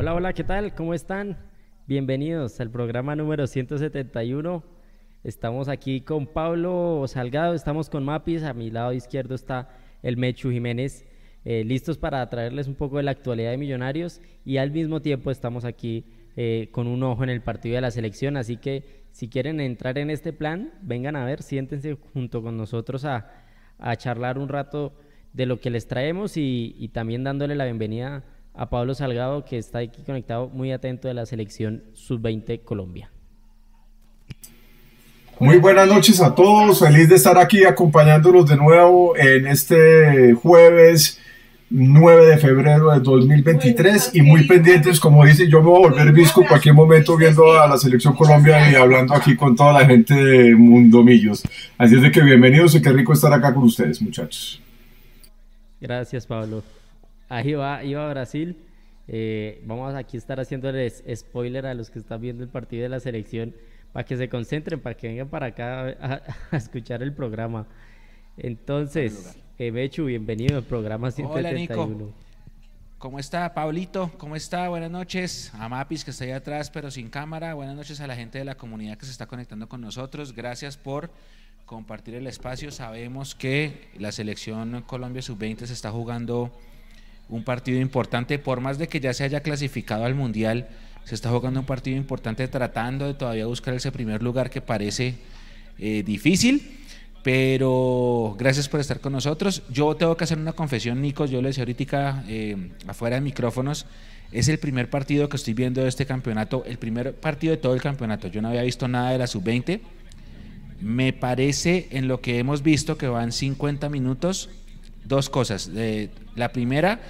Hola, hola, ¿qué tal? ¿Cómo están? Bienvenidos al programa número 171. Estamos aquí con Pablo Salgado, estamos con Mapis, a mi lado izquierdo está el Mechu Jiménez, eh, listos para traerles un poco de la actualidad de Millonarios y al mismo tiempo estamos aquí eh, con un ojo en el partido de la selección, así que si quieren entrar en este plan, vengan a ver, siéntense junto con nosotros a, charlar un rato de lo que les traemos y, y también dándole la bienvenida a Pablo Salgado, que está aquí conectado muy atento de la selección Sub-20 Colombia. Muy buenas noches a todos, feliz de estar aquí acompañándolos de nuevo en este jueves 9 de febrero de 2023 y muy pendientes, como dice, yo me voy a volver visco cualquier momento viendo a la selección Colombia y hablando aquí con toda la gente de Mundomillos. Así es de que bienvenidos y qué rico estar acá con ustedes, muchachos. Gracias, Pablo. Ahí va, iba Brasil. Eh, vamos aquí a estar haciéndoles spoiler a los que están viendo el partido de la selección para que se concentren, para que vengan para acá a, escuchar el programa. Entonces, eh, Mechu, bienvenido al programa 171. Hola, Nico. ¿Cómo está, Pablito? ¿Cómo está? Buenas noches. A Mapis, que está ahí atrás, pero sin cámara. Buenas noches a la gente de la comunidad que se está conectando con nosotros. Gracias por compartir el espacio. Sabemos que la selección Colombia Sub-20 se está jugando un partido importante, por más de que ya se haya clasificado al Mundial, se está jugando un partido importante tratando de todavía buscar ese primer lugar que parece eh, difícil. Pero gracias por estar con nosotros. Yo tengo que hacer una confesión, Nico. Yo le decía ahorita eh, afuera de micrófonos. Es el primer partido que estoy viendo de este campeonato, el primer partido de todo el campeonato. Yo no había visto nada de la sub-20. Me parece en lo que hemos visto que van 50 minutos dos cosas. la primera,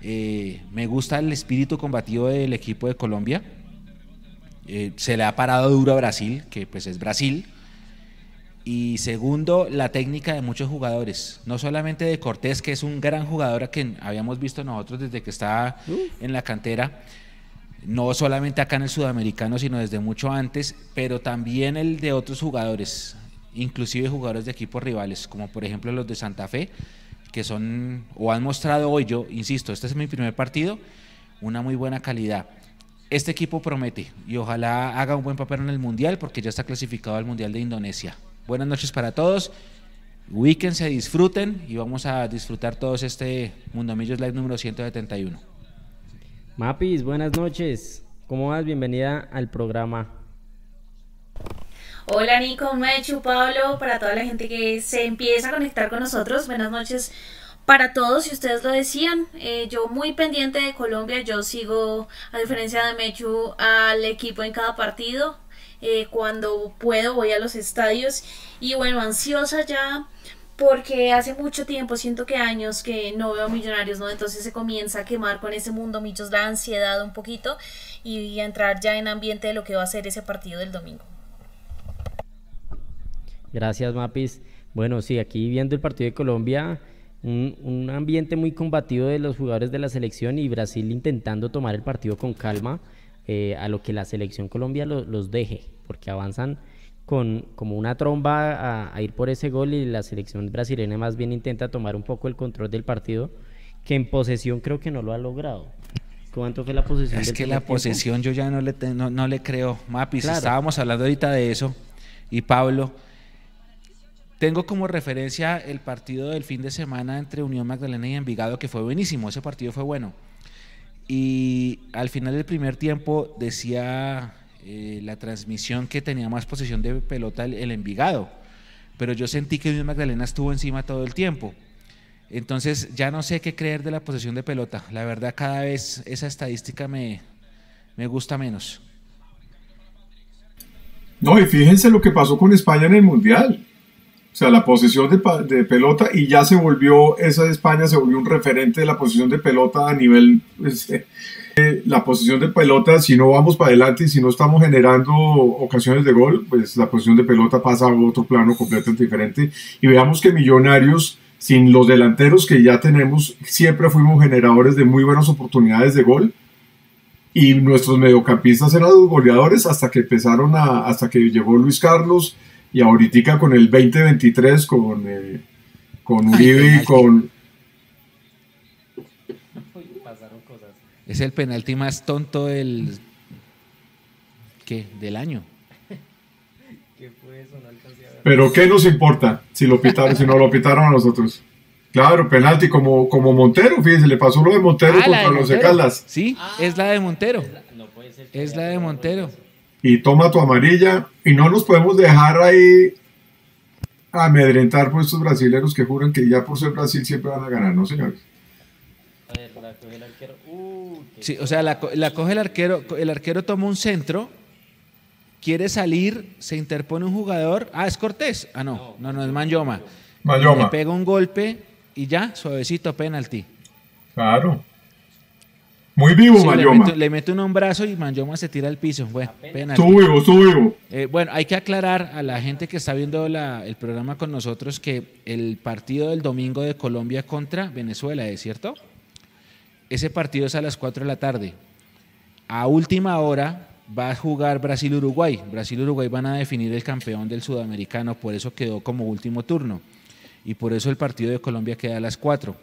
eh, me gusta el espíritu combativo del equipo de Colombia. Eh, se le ha parado duro a Brasil, que pues es Brasil. Y segundo, la técnica de muchos jugadores. No solamente de Cortés, que es un gran jugador a quien habíamos visto nosotros desde que estaba en la cantera. No solamente acá en el sudamericano, sino desde mucho antes, pero también el de otros jugadores, inclusive jugadores de equipos rivales, como por ejemplo los de Santa Fe, que son o han mostrado hoy, yo insisto, este es mi primer partido, una muy buena calidad. Este equipo promete y ojalá haga un buen papel en el Mundial porque ya está clasificado al Mundial de Indonesia. Buenas noches para todos. Weekend se disfruten y vamos a disfrutar todos este Mundo Millos Live número 171. Mapis, buenas noches. ¿Cómo vas? Bienvenida al programa. Hola Nico, Mechu, Pablo, para toda la gente que se empieza a conectar con nosotros. Buenas noches para todos, si ustedes lo decían. Eh, yo muy pendiente de Colombia, yo sigo, a diferencia de Mechu, al equipo en cada partido. Eh, cuando puedo voy a los estadios y bueno, ansiosa ya porque hace mucho tiempo, siento que años que no veo millonarios, ¿no? Entonces se comienza a quemar con ese mundo, michos, la ansiedad un poquito y entrar ya en ambiente de lo que va a ser ese partido del domingo. Gracias, Mapis. Bueno, sí, aquí viendo el partido de Colombia, un, ambiente muy combativo de los jugadores de la selección y Brasil intentando tomar el partido con calma, eh, a lo que la selección Colombia los deje, porque avanzan con como una tromba a, ir por ese gol y la selección brasileña más bien intenta tomar un poco el control del partido, que en posesión creo que no lo ha logrado. ¿Cuánto fue la posesión? Es que la posesión yo ya no le, no, le creo. Mapis, estábamos hablando ahorita de eso y Pablo tengo como referencia el partido del fin de semana entre Unión Magdalena y Envigado, que fue buenísimo, ese partido fue bueno. Y al final del primer tiempo decía eh, la transmisión que tenía más posesión de pelota el, Envigado, pero yo sentí que Unión Magdalena estuvo encima todo el tiempo. Entonces ya no sé qué creer de la posesión de pelota. La verdad cada vez esa estadística me, me gusta menos. No, y fíjense lo que pasó con España en el Mundial. O sea, la posesión de, pelota y ya se volvió, esa de España se volvió un referente de la posición de pelota a nivel, pues, eh, la posición de pelota, si no vamos para adelante y si no estamos generando ocasiones de gol, pues la posición de pelota pasa a otro plano completamente diferente. Y veamos que Millonarios, sin los delanteros que ya tenemos, siempre fuimos generadores de muy buenas oportunidades de gol. Y nuestros mediocampistas eran los goleadores hasta que empezaron a, hasta que llegó Luis Carlos y ahorita con el 2023, con, eh, con Uribe y con... Es el penalti más tonto del. ¿Qué? Del año. ¿Qué fue eso? No alcancé a ver. Pero ¿qué nos importa si lo pitaron, si no lo pitaron a nosotros? Claro, penalti como, como Montero, fíjense, le pasó lo de Montero Ah, la de contra los de Montero. Caldas. Sí, es la de Montero. No puede ser. Es la de Montero. Y toma tu amarilla. Y no nos podemos dejar ahí amedrentar por estos brasileños que juran que ya por ser Brasil siempre van a ganar, ¿no, señores? A ver, la coge el arquero. Uh, Sí, o sea, la, co- la coge el arquero, el arquero toma un centro, quiere salir, se interpone un jugador. Ah, es Cortés. Ah, no, no, no, es Manyoma. Le Mayoma. pega un golpe y ya, suavecito, penalti. Claro. Muy vivo, Sí, Mayoma. mete, le mete un hombrazo y Manyoma se tira al piso. Bueno. Estuvo vivo, estuvo vivo. Eh, bueno, hay que aclarar a la gente que está viendo la- el programa con nosotros que el partido del domingo de Colombia contra Venezuela, ¿es cierto? Ese partido es a las 4 de la tarde. A última hora va a jugar Brasil-Uruguay. Brasil-Uruguay van a definir el campeón del sudamericano, por eso quedó como último turno. Y por eso el partido de Colombia queda a las 4.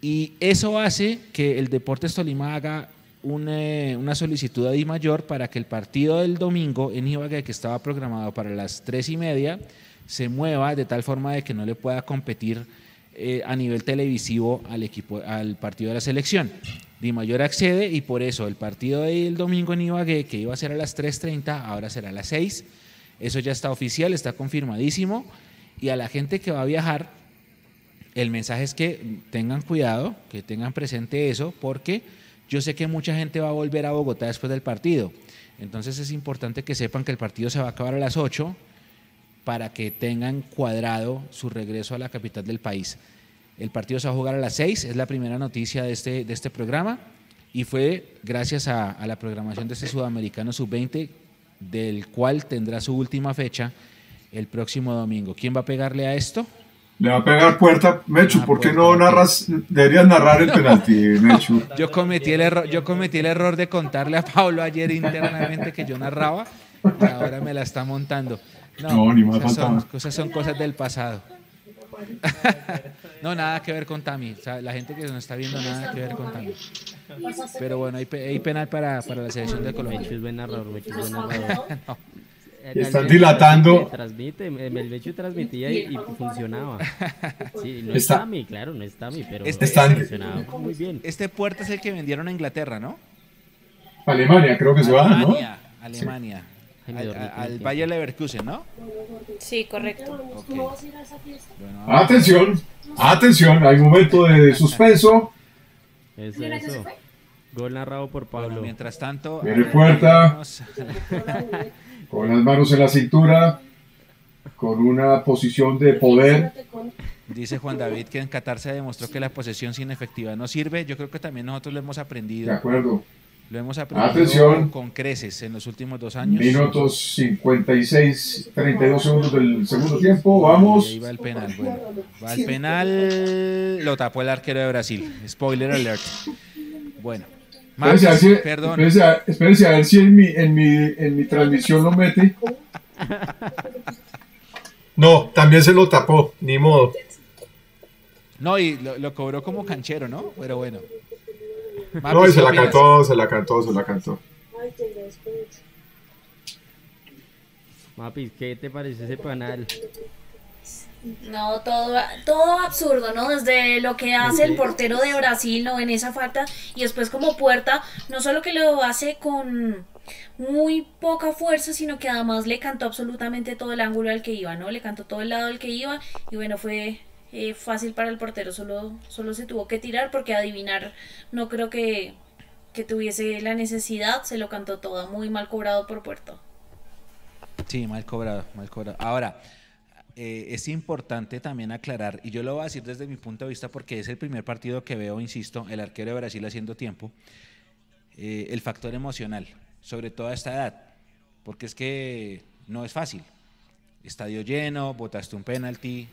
Y eso hace que el Deportes Tolima haga un, una solicitud a Di Mayor para que el partido del domingo en Ibagué, que estaba programado para las tres y media, se mueva de tal forma de que no le pueda competir eh, a nivel televisivo al equipo, al partido de la selección. Di Mayor accede y por eso el partido del domingo en Ibagué, que iba a ser a las 3.30, ahora será a las 6. Eso ya está oficial, está confirmadísimo. Y a la gente que va a viajar, el mensaje es que tengan cuidado, que tengan presente eso, porque yo sé que mucha gente va a volver a Bogotá después del partido. Entonces es importante que sepan que el partido se va a acabar a las 8 para que tengan cuadrado su regreso a la capital del país. El partido se va a jugar a las 6, es la primera noticia de este, de este programa y fue gracias a, a la programación de este Sudamericano Sub-20, del cual tendrá su última fecha el próximo domingo. ¿Quién va a pegarle a esto? Le va a pegar puerta. Mechu, Ah, ¿por qué puerta, no narras? Deberías narrar el penalti, Mechu. Yo cometí el error, yo cometí el error de contarle a Pablo ayer internamente que yo narraba y ahora me la está montando. No, ni más esas son, esas son cosas del pasado. no, nada que ver con Tami. O sea, la gente que nos está viendo, nada que ver con Tami. Pero bueno, hay, hay penal para, para la selección de Colombia. Mechu es buen narrador, Mechu es buen narrador. Eh, Están el- dilatando. el- Transmite, el el Mechu transmitía y, y funcionaba. Sí, no Está- está mi, claro, no está mi, pero Este- Están- funcionaba muy bien. Este puerta es el que vendieron a Inglaterra, ¿no? Alemania, creo que se va, ¿no? Alemania, me Al. Bayer Leverkusen, ¿no? Sí, correcto. Bueno, Atención, atención, hay momento de suspenso. Eso, eso. Gol narrado por Bueno, Pablo. mientras tanto. Viene puerta. Con las manos en la cintura, con una posición de poder. Dice Juan David que en Qatar se demostró que la posesión sin efectividad no sirve. Yo creo que también nosotros lo hemos De aprendido. acuerdo. Lo hemos aprendido Atención. con creces en los últimos dos años. Minutos 56, 32 segundos del segundo tiempo. Y ahí Vamos. va el penal. Bueno, va el penal. Lo tapó el arquero de Brasil. Spoiler alert. Bueno. Espérense a ver si, perdón. espérense a- espérense a ver si en mi, en, mi, en mi transmisión lo mete. No, también se lo tapó, ni modo. No, y lo, lo cobró como canchero, ¿no? Pero bueno. No, y se ¿qué la opinas? cantó, se la cantó, se la cantó. Mapis, ¿qué te parece ese penal? No, todo, todo absurdo, ¿no? Desde lo que hace el portero de Brasil, ¿no? En esa falta. Y después como puerta, no solo que lo hace con muy poca fuerza, sino que además le cantó absolutamente todo el ángulo al que iba, ¿no? Le cantó todo el lado al que iba. Y bueno, fue eh, fácil para el portero. Solo, solo se tuvo que tirar porque adivinar no creo que, que tuviese la necesidad. Se lo cantó todo. Muy mal cobrado por puerto. Sí, mal cobrado, mal cobrado. Ahora, eh, es importante también aclarar, y yo lo voy a decir desde mi punto de vista porque es el primer partido que veo, insisto, el arquero de Brasil haciendo tiempo, eh, el factor emocional, sobre todo a esta edad, porque es que no es fácil. Estadio lleno, botaste un penalti.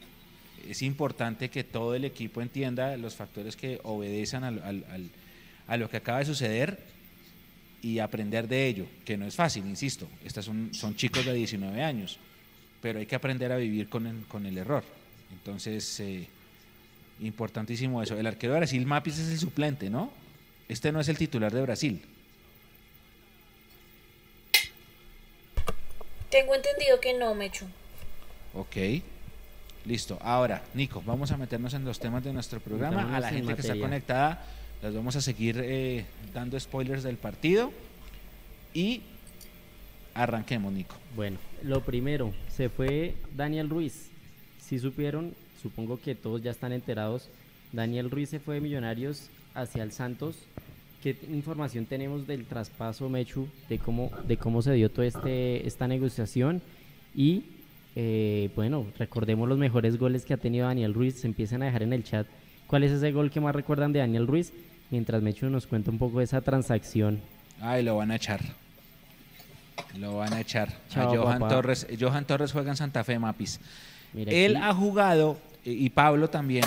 Es importante que todo el equipo entienda los factores que obedecen a lo que acaba de suceder y aprender de ello, que no es fácil, insisto. Estas son chicos de 19 años, pero hay que aprender a vivir con el, con el error. Entonces, eh, importantísimo eso. El arquero de Brasil, Mapis, es el suplente, ¿no? Este no es el titular de Brasil. Tengo entendido que no, Mechu. Ok. Listo. Ahora, Nico, vamos a meternos en los temas de nuestro programa. A la gente que está conectada, les vamos a seguir eh, dando spoilers del partido. Y arranquemos, Nico. Bueno, lo primero, se fue Daniel Ruiz. Si supieron, supongo que todos ya están enterados. Daniel Ruiz se fue de Millonarios hacia el Santos. ¿Qué información tenemos del traspaso Mechu, de cómo, de cómo se dio toda este, esta negociación? Y eh, bueno, recordemos los mejores goles que ha tenido Daniel Ruiz. Se empiezan a dejar en el chat cuál es ese gol que más recuerdan de Daniel Ruiz. Mientras Mechu nos cuenta un poco de esa transacción. Ay, lo van a echar. Lo van a echar. Johan Torres. Johan Torres juega en Santa Fe, Mapis. Él ha jugado, y Pablo también.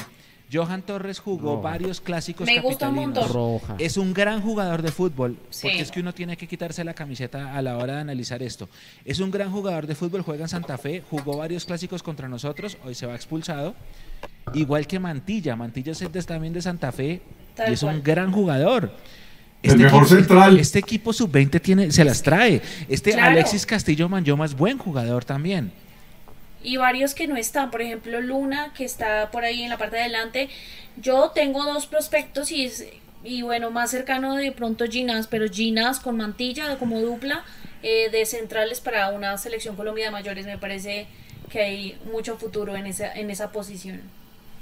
Johan Torres jugó varios clásicos Me capitalinos. Roja. Es un gran jugador de fútbol, porque es que uno tiene que quitarse la camiseta a la hora de analizar esto. Es un gran jugador de fútbol, juega en Santa Fe, jugó varios clásicos contra nosotros, hoy se va expulsado. Igual que Mantilla, Mantilla es también de Santa Fe y es un gran jugador. Este el mejor central. Este equipo sub-20 tiene, se las trae. Este Alexis Castillo Manyoma es buen jugador también. Y varios que no están, por ejemplo Luna, que está por ahí en la parte de adelante. Yo tengo dos prospectos y, y bueno, más cercano de pronto Ginas, pero Ginas con mantilla como dupla eh, de centrales para una selección Colombia de mayores. Me parece que hay mucho futuro en esa, en esa posición.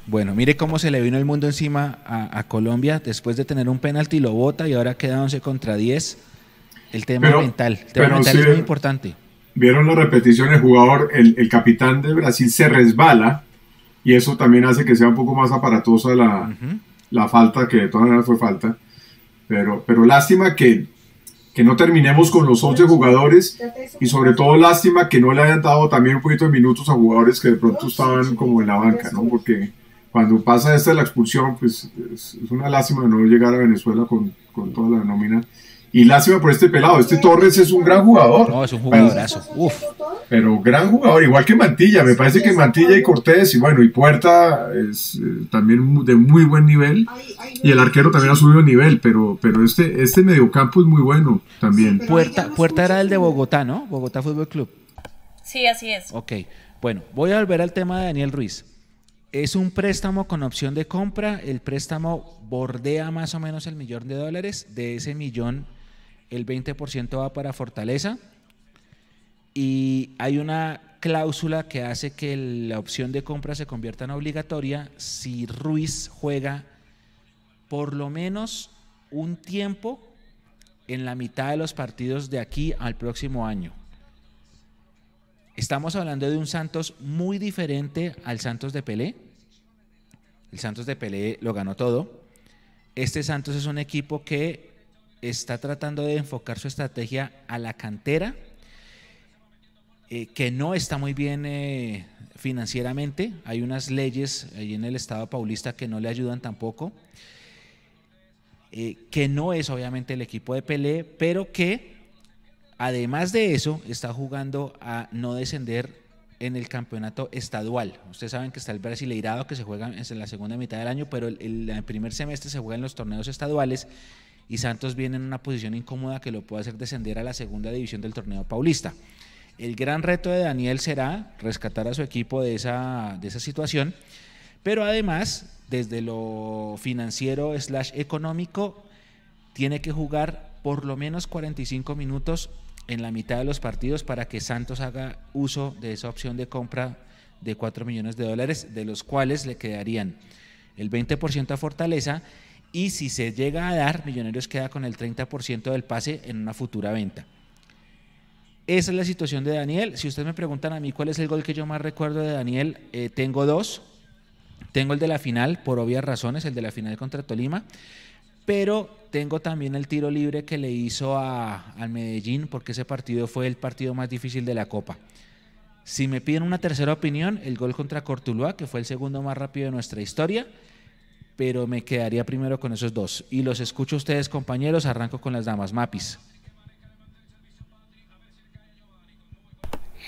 Bueno, mire cómo se le vino el mundo encima a, Colombia después de tener un penalti, lo bota y ahora queda 11 contra 10. El tema mental, el tema mental es muy importante. Vieron la repetición, el jugador, el, capitán de Brasil se resbala y eso también hace que sea un poco más aparatosa la, la falta, que de todas maneras fue falta. Pero, pero lástima que, que no terminemos con los 11 jugadores y sobre todo lástima que no le hayan dado también un poquito de minutos a jugadores que de pronto estaban como en la banca, ¿no? Porque cuando pasa esta la expulsión, pues es, una lástima no llegar a Venezuela con, con, toda la nómina. Y lástima por este pelado. Este Torres es un gran jugador. No, es un jugadorazo. Uf. Pero gran jugador, igual que Mantilla. Me parece que Mantilla y Cortés y bueno, y Puerta es eh, también de muy buen nivel. Y el arquero también ha subido nivel, pero, pero este, este mediocampo es muy bueno también. Puerta, Puerta era el de Bogotá, ¿no? Bogotá Fútbol Club. Sí, así es. Ok. Bueno, voy a volver al tema de Daniel Ruiz. Es un préstamo con opción de compra. El préstamo bordea más o menos el millón de dólares. De ese millón, el 20% va para Fortaleza. Y hay una cláusula que hace que la opción de compra se convierta en obligatoria si Ruiz juega por lo menos un tiempo en la mitad de los partidos de aquí al próximo año. Estamos hablando de un Santos muy diferente al Santos de Pelé. El Santos de Pelé lo ganó todo. Este Santos es un equipo que está tratando de enfocar su estrategia a la cantera, eh, que no está muy bien eh, financieramente. Hay unas leyes ahí en el Estado paulista que no le ayudan tampoco. Eh, que no es obviamente el equipo de Pelé, pero que además de eso está jugando a no descender en el campeonato estadual. Ustedes saben que está el Brasileirado que se juega en la segunda mitad del año, pero el, primer semestre se juega en los torneos estaduales y Santos viene en una posición incómoda que lo puede hacer descender a la segunda división del torneo paulista. El gran reto de Daniel será rescatar a su equipo de esa, de esa situación, pero además, desde lo financiero slash económico, tiene que jugar por lo menos 45 minutos en la mitad de los partidos para que Santos haga uso de esa opción de compra de 4 millones de dólares, de los cuales le quedarían el 20% a Fortaleza y si se llega a dar, Millonarios queda con el 30% del pase en una futura venta. Esa es la situación de Daniel. Si ustedes me preguntan a mí cuál es el gol que yo más recuerdo de Daniel, eh, tengo dos. Tengo el de la final, por obvias razones, el de la final contra Tolima, pero tengo también el tiro libre que le hizo a, al Medellín, porque ese partido fue el partido más difícil de la Copa. Si me piden una tercera opinión, el gol contra Cortuluá, que fue el segundo más rápido de nuestra historia, pero me quedaría primero con esos dos. Y los escucho ustedes, compañeros, arranco con las damas. Mapis.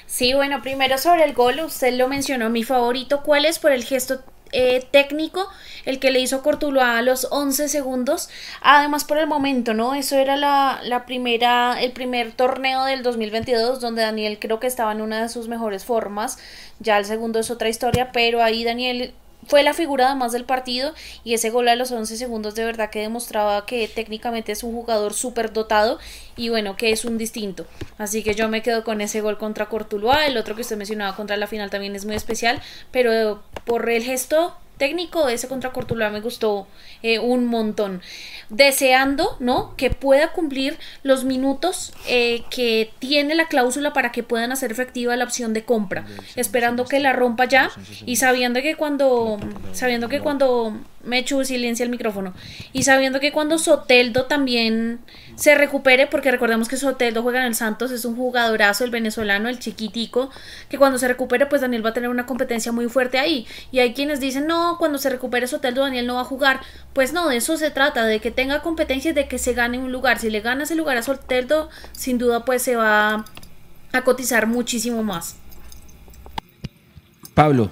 Sí, bueno, primero sobre el gol, usted lo mencionó, mi favorito, ¿cuál es por el gesto eh, técnico el que le hizo Cortuluá a los 11 segundos. Además, por el momento, ¿no? Eso era la, la, primera, el primer torneo del 2022 donde Daniel creo que estaba en una de sus mejores formas. Ya el segundo es otra historia, pero ahí Daniel fue la figura además del partido y ese gol a los 11 segundos de verdad que demostraba que técnicamente es un jugador súper dotado y bueno, que es un distinto. Así que yo me quedo con ese gol contra Cortuluá, el otro que usted mencionaba contra la final también es muy especial, pero por el gesto técnico ese contra Cortuluá me gustó eh, un montón. Deseando, ¿no? Que pueda cumplir los minutos eh, que tiene la cláusula para que puedan hacer efectiva la opción de compra. Esperando que la rompa ya y sabiendo que cuando, sabiendo que cuando Mechu silencia el micrófono. Y sabiendo que cuando Soteldo también se recupere, porque recordemos que Soteldo juega en el Santos, es un jugadorazo, el venezolano, el chiquitico, que cuando se recupere, pues Daniel va a tener una competencia muy fuerte ahí. Y hay quienes dicen, no, cuando se recupere Soteldo, Daniel no va a jugar. Pues no, de eso se trata, de que tenga competencia y de que se gane un lugar. Si le gana ese lugar a Soteldo, sin duda, pues se va a cotizar muchísimo más. Pablo,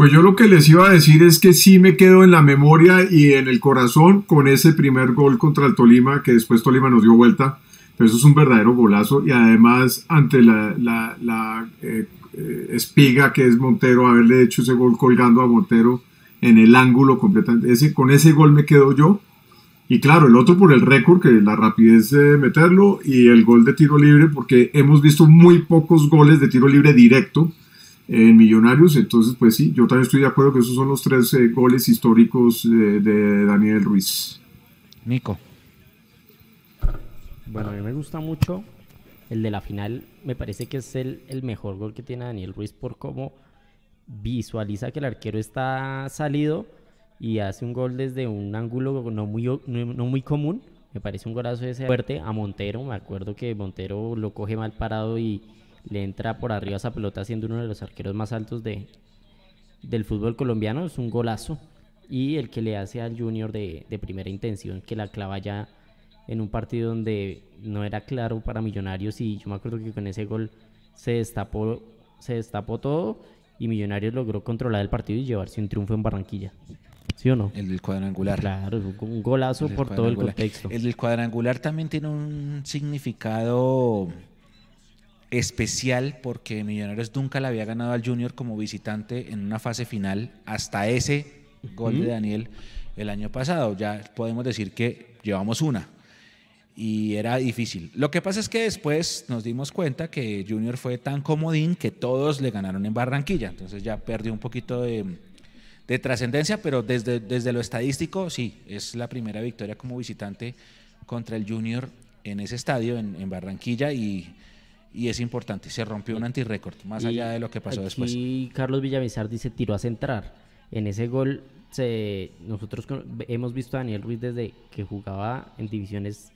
pues yo lo que les iba a decir es que sí me quedo en la memoria y en el corazón con ese primer gol contra el Tolima, que después Tolima nos dio vuelta, pero eso es un verdadero golazo y además ante la, eh, eh, espiga que es Montero, haberle hecho ese gol colgando a Montero en el ángulo completamente, ese, con ese gol me quedo yo. Y claro, el otro por el récord, que la rapidez de meterlo, y el gol de tiro libre, porque hemos visto muy pocos goles de tiro libre directo en Millonarios. Entonces, pues sí, yo también estoy de acuerdo que esos son los tres eh, goles históricos de, Daniel Ruiz. Nico. Bueno, a mí me gusta mucho el de la final. Me parece que es el, el mejor gol que tiene Daniel Ruiz por cómo visualiza que el arquero está salido y hace un gol desde un ángulo no muy, no, muy común. Me parece un golazo ese fuerte a Montero. Me acuerdo que Montero lo coge mal parado y, le entra por arriba esa pelota siendo uno de los arqueros más altos de, del fútbol colombiano, es un golazo. Y el que le hace al Junior de, primera intención, que la clava ya en un partido donde no era claro para Millonarios y yo me acuerdo que con ese gol se destapó, se destapó todo y Millonarios logró controlar el partido y llevarse un triunfo en Barranquilla. ¿Sí o no? El del cuadrangular. Claro, un golazo por todo el contexto. El del cuadrangular también tiene un significado especial porque Millonarios nunca le había ganado al Junior como visitante en una fase final hasta ese gol de Daniel el año pasado. Ya podemos decir que llevamos una y era difícil. Lo que pasa es que después nos dimos cuenta que Junior fue tan comodín que todos le ganaron en Barranquilla, entonces ya perdió un poquito de, trascendencia, pero desde, desde lo estadístico sí, es la primera victoria como visitante contra el Junior en ese estadio, en, en Barranquilla y y es importante, se rompió un antirécord, más allá de lo que pasó después. Y Carlos Villamizar dice tiró a centrar. En ese gol se, nosotros hemos visto a Daniel Ruiz desde que jugaba en divisiones,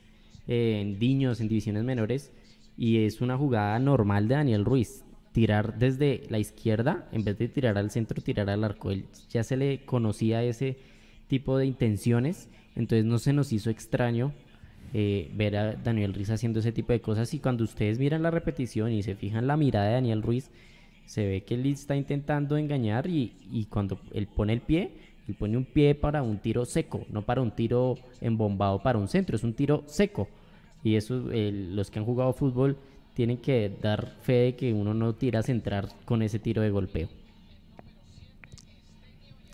eh, en Diños, en divisiones menores, y es una jugada normal de Daniel Ruiz. Tirar desde la izquierda, en vez de tirar al centro, tirar al arco. Él ya se le conocía ese tipo de intenciones, entonces no se nos hizo extraño eh, ver a Daniel Ruiz haciendo ese tipo de cosas y cuando ustedes miran la repetición y se fijan la mirada de Daniel Ruiz, se ve que él está intentando engañar y, y cuando él pone el pie, él pone un pie para un tiro seco, no para un tiro embombado para un centro, es un tiro seco. Y eso, los que han jugado fútbol tienen que dar fe de que uno no tira a centrar con ese tiro de golpeo.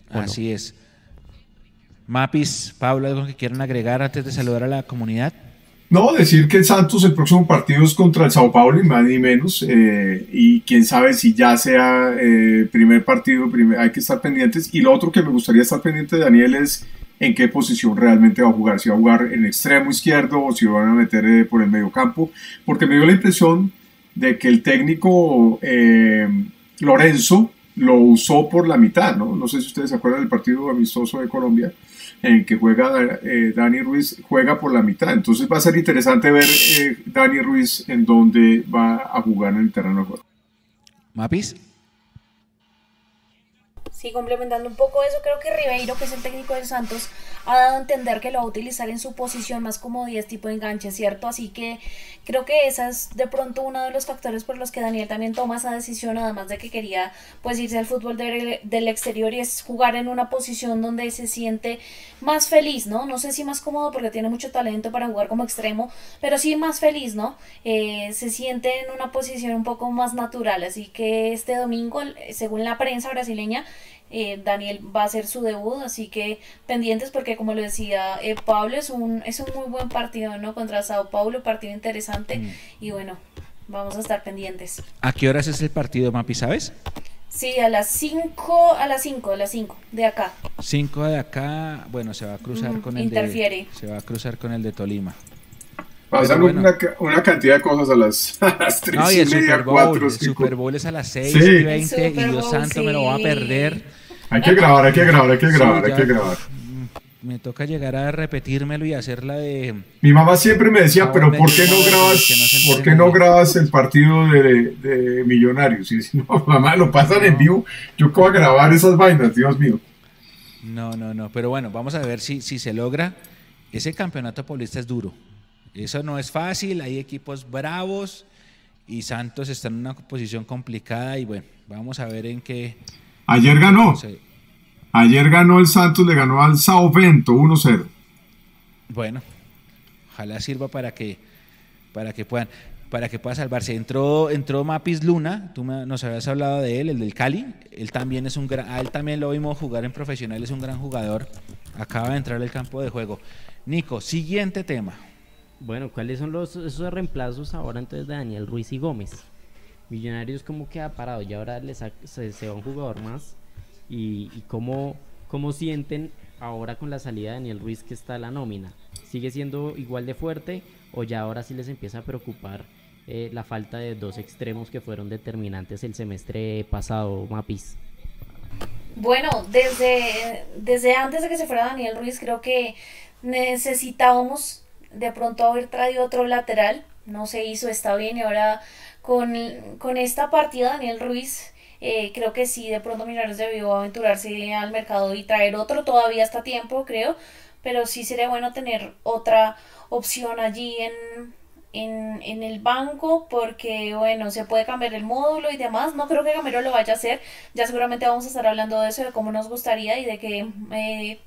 Así es. Mapis, Pablo, ¿algo que quieran agregar antes de saludar a la comunidad? No, decir que Santos el próximo partido es contra el Sao Paulo, ni más ni menos, eh, y quién sabe si ya sea eh, primer partido, hay que estar pendientes. Y lo otro que me gustaría estar pendiente, Daniel, es en qué posición realmente va a jugar, si va a jugar en extremo izquierdo o si van a meter eh, por el medio campo, porque me dio la impresión de que el técnico Lorenzo lo usó por la mitad, ¿no? No sé si ustedes se acuerdan del partido amistoso de Colombia, en que juega eh, Dani Ruiz, juega por la mitad. Entonces va a ser interesante ver eh, Dani Ruiz en dónde va a jugar en el terreno de juego. ¿Mapis? Sí, complementando un poco eso, creo que Ribeiro, que es el técnico del Santos, ha dado a entender que lo va a utilizar en su posición más como 10 tipo de enganche, ¿cierto? Así que creo que esa es de pronto uno de los factores por los que Daniel también toma esa decisión, además de que quería pues irse al fútbol del exterior y es jugar en una posición donde se siente más feliz, ¿no? No sé si más cómodo porque tiene mucho talento para jugar como extremo, pero sí más feliz, ¿no? Eh, se siente en una posición un poco más natural, así que este domingo, según la prensa brasileña, eh, Daniel va a hacer su debut, así que pendientes porque como lo decía eh, Pablo, es un, es un muy buen partido, ¿no? Contra Sao Paulo, partido interesante mm. y bueno, vamos a estar pendientes. ¿A qué horas es el partido, Mapi, sabes? Sí, a las 5, a las 5, a las 5 de acá. 5 de acá, bueno, se va a cruzar con el interfiere. de se va a cruzar con el de Tolima. Pasan una, una, cantidad de cosas a las, 3 no, y, el Super Bowl, El Super Bowl es a las 6 y 20 y Dios santo me lo va a perder. Hay que grabar, hay que grabar, hay que grabar, hay que grabar. Me toca llegar a repetírmelo y hacerla de. Mi mamá siempre me decía, pero ¿por qué no grabas, ¿por qué no grabas el partido de, de Millonarios? Y decía, no, mamá, lo pasan en vivo. Yo a grabar esas vainas, Dios mío. No, no, no. Pero bueno, vamos a ver si, si se logra. Ese campeonato paulista es duro. Eso no es fácil. Hay equipos bravos y Santos está en una posición complicada. Y bueno, vamos a ver en qué Ayer ganó. Ayer ganó el Santos, le ganó al Sao Bento 1-0. Bueno, ojalá sirva para que, para que puedan para que pueda salvarse. Entró, entró Mapis Luna, tú nos habías hablado de él, el del Cali. Él también es un gran, a él también lo vimos jugar en profesional, es un gran jugador. Acaba de entrar al campo de juego. Nico, siguiente tema. Bueno, ¿cuáles son los esos reemplazos ahora entonces de Daniel Ruiz y Gómez? Millonarios como queda parado y ahora les se, va un jugador más y, cómo, cómo, sienten ahora con la salida de Daniel Ruiz que está la nómina. ¿Sigue siendo igual de fuerte o ya ahora sí les empieza a preocupar eh, la falta de dos extremos que fueron determinantes el semestre pasado, Mapis? Bueno, desde, desde antes de que se fuera Daniel Ruiz creo que necesitábamos de pronto haber traído otro lateral. No se hizo, está bien y ahora con, con esta partida, Daniel Ruiz, eh, creo que sí, de pronto Millonarios debió aventurarse al mercado y traer otro, todavía está tiempo, creo, pero sí sería bueno tener otra opción allí en, en, en, el banco porque bueno se puede cambiar el módulo y demás. No creo que Gamero lo vaya a hacer. Ya seguramente vamos a estar hablando de eso de cómo nos gustaría y de que eh,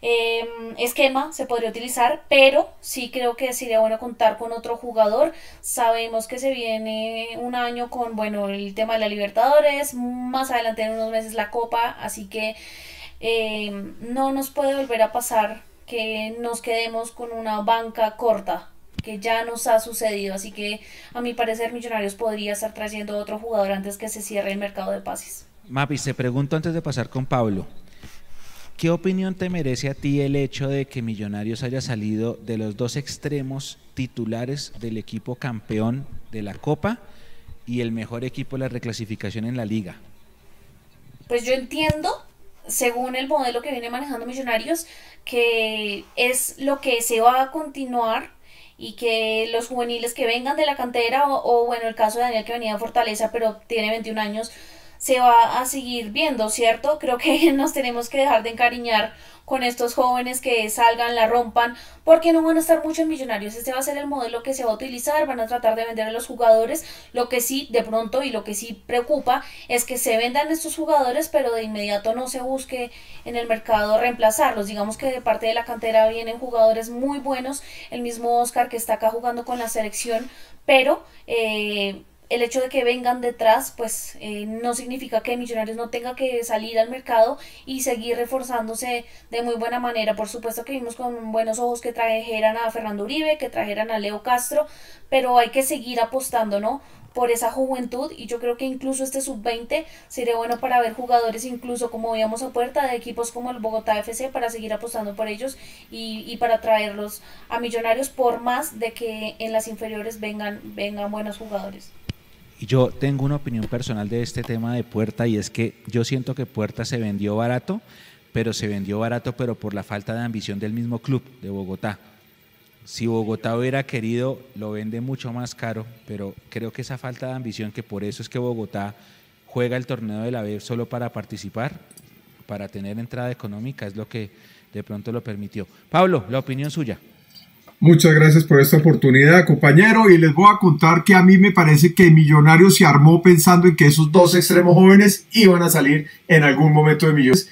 Em, esquema se podría utilizar, pero sí creo que sería bueno contar con otro jugador. Sabemos que se viene un año con, bueno, el tema de la Libertadores, más adelante en unos meses la Copa, así que em, no nos puede volver a pasar que nos quedemos con una banca corta que ya nos ha sucedido, así que a mi parecer Millonarios podría estar trayendo otro jugador antes que se cierre el mercado de pases. Mapi, te pregunto antes de pasar con Pablo. ¿Qué opinión te merece a ti el hecho de que Millonarios haya salido de los dos extremos titulares del equipo campeón de la Copa y el mejor equipo de la reclasificación en la liga? Pues yo entiendo, según el modelo que viene manejando Millonarios, que es lo que se va a continuar y que los juveniles que vengan de la cantera o, bueno, el caso de Daniel que venía de Fortaleza pero tiene 21 años, se va a seguir viendo, ¿cierto? Creo que nos tenemos que dejar de encariñar con estos jóvenes que salgan, la rompan, porque no van a estar muchos millonarios. Este va a ser el modelo que se va a utilizar, van a tratar de vender a los jugadores. Lo que sí, de pronto, y lo que sí preocupa, es que se vendan estos jugadores, pero de inmediato no se busque en el mercado reemplazarlos. Digamos que de parte de la cantera vienen jugadores muy buenos, el mismo Oscar que está acá jugando con la selección, pero... Eh, el hecho de que vengan detrás, pues eh, no significa que Millonarios no tenga que salir al mercado y seguir reforzándose de muy buena manera. Por supuesto que vimos con buenos ojos que trajeran a Fernando Uribe, que trajeran a Leo Castro, pero hay que seguir apostando, ¿no? por esa juventud y yo creo que incluso este sub-20 sería bueno para ver jugadores incluso como veíamos a puerta de equipos como el Bogotá FC para seguir apostando por ellos y, y, para traerlos a millonarios por más de que en las inferiores vengan, vengan buenos jugadores. Y yo tengo una opinión personal de este tema de Puerta y es que yo siento que Puerta se vendió barato, pero se vendió barato pero por la falta de ambición del mismo club de Bogotá. Si Bogotá hubiera querido, lo vende mucho más caro, pero creo que esa falta de ambición, que por eso es que Bogotá juega el torneo de la B solo para participar, para tener entrada económica, es lo que de pronto lo permitió. Pablo, la opinión suya. Muchas gracias por esta oportunidad, compañero. Y les voy a contar que a mí me parece que Millonarios se armó pensando en que esos dos extremos jóvenes iban a salir en algún momento de Millonarios.